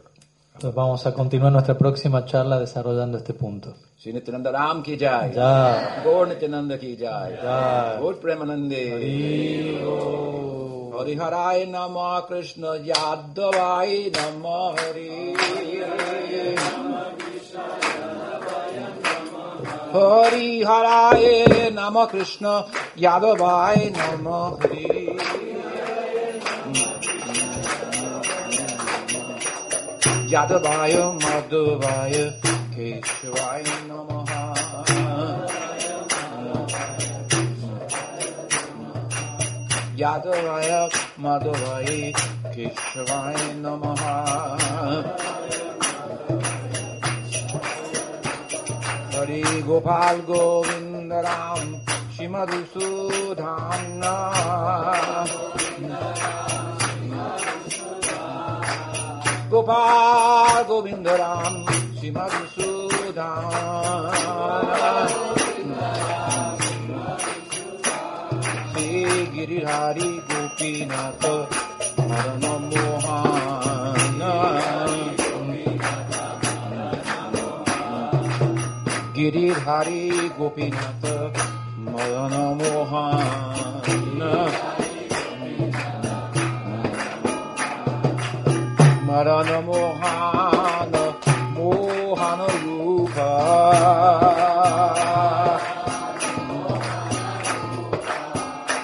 Entonces vamos a continuar nuestra próxima charla desarrollando este punto. Shri Nityananda Ram ki jai. Ya. Gaur Nityananda ki jai. Jai. Gaur Premanande. Hari Harai Nama Krishna Yadavai Nama Hari. Hari Harai Nama Krishna Yadavai Nama Hari. यादवाय माधवाय केशवाय नमः यादवाय माधवाय केशवाय नमः हरि गोपाल गोविन्द राम श्रीमधुसूधाम्ना গোপাল গোবিন্দ রাম শ্রীমা বিশুদাম শ্রী গিরিহারি গোপীনাথ হরণ মোহান। গিরিহারি গোপীনাথ মদন Mohan. Mohana Marana Mohana Mohana Rupa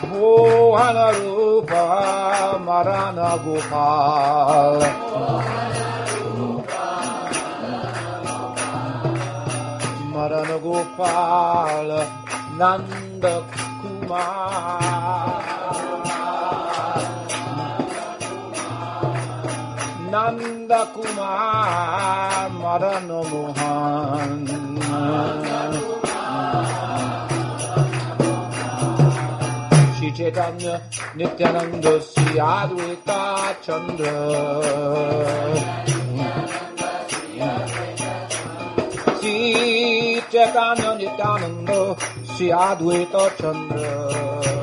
Mohana Rupa Marana Gopal Marana Gopal Nanda Kumar Marana Mohan Shri Chaitanya Nityananda Sri Advaita Chandra Sri Chaitanya Nityananda Sri Advaita Chandra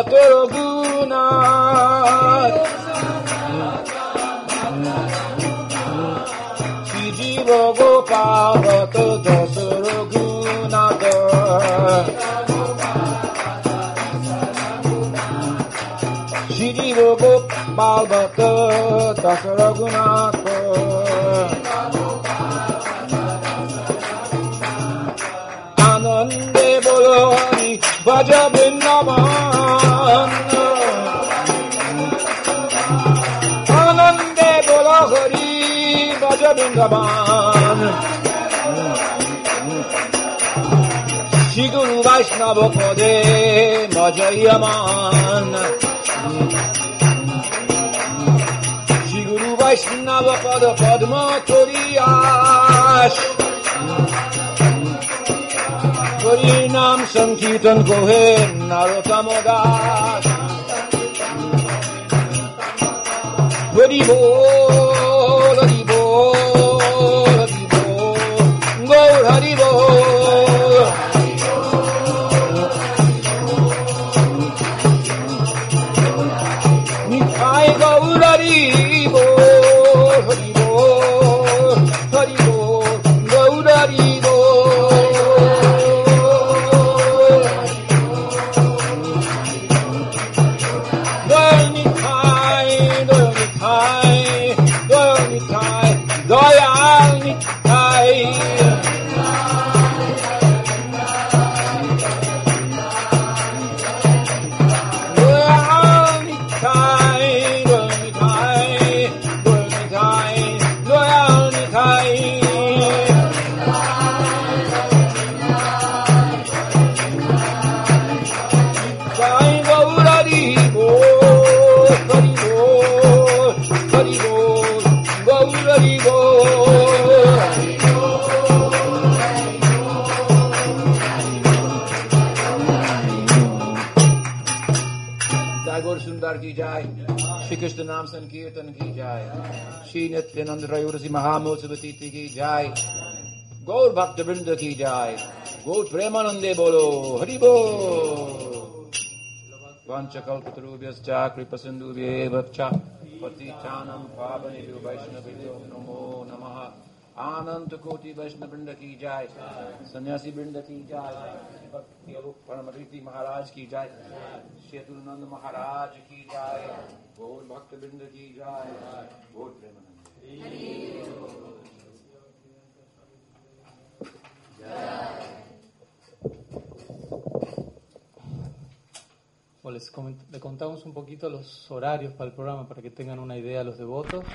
ترضونات শ্রীজীব গোপাল দশ রঘুনাথ শ্রীজীব গোপাল দশ রঘুনাথ আনন্দে বলো ভজ Vrindavan Dinga Dinga Ban. Shigun Vaishnava Kode Majayaman. Shigun Vaishnava Kode Padma Toriyash. Kori Nam Sankirtan Kohe Narotamodash. Kori Bo Krishna नाम संकीर्तन की जाए श्री नित्यानंद रयुरसी महामोत्सवती की जाए गौर भक्त वृंद की जाए गौर प्रेमानंदे बोलो, हरि बोल। वाञ्छकल्पतरुभ्यश्च कृपसिन्धुभ्येव च पतिचानं पावनेभ्यो वैष्णवेभ्यो नमो नमः आनंद कोटि वैष्णव वृंद की जाय सन्यासी वृंद की जाय भक्ति अरूप परमरीति महाराज की जाय शेतुनंद महाराज की जाय गौर भक्त वृंद की जाय गौर Premanand Bueno, les, coment- le contamos un poquito los horarios para el programa para que tengan una idea los devotos.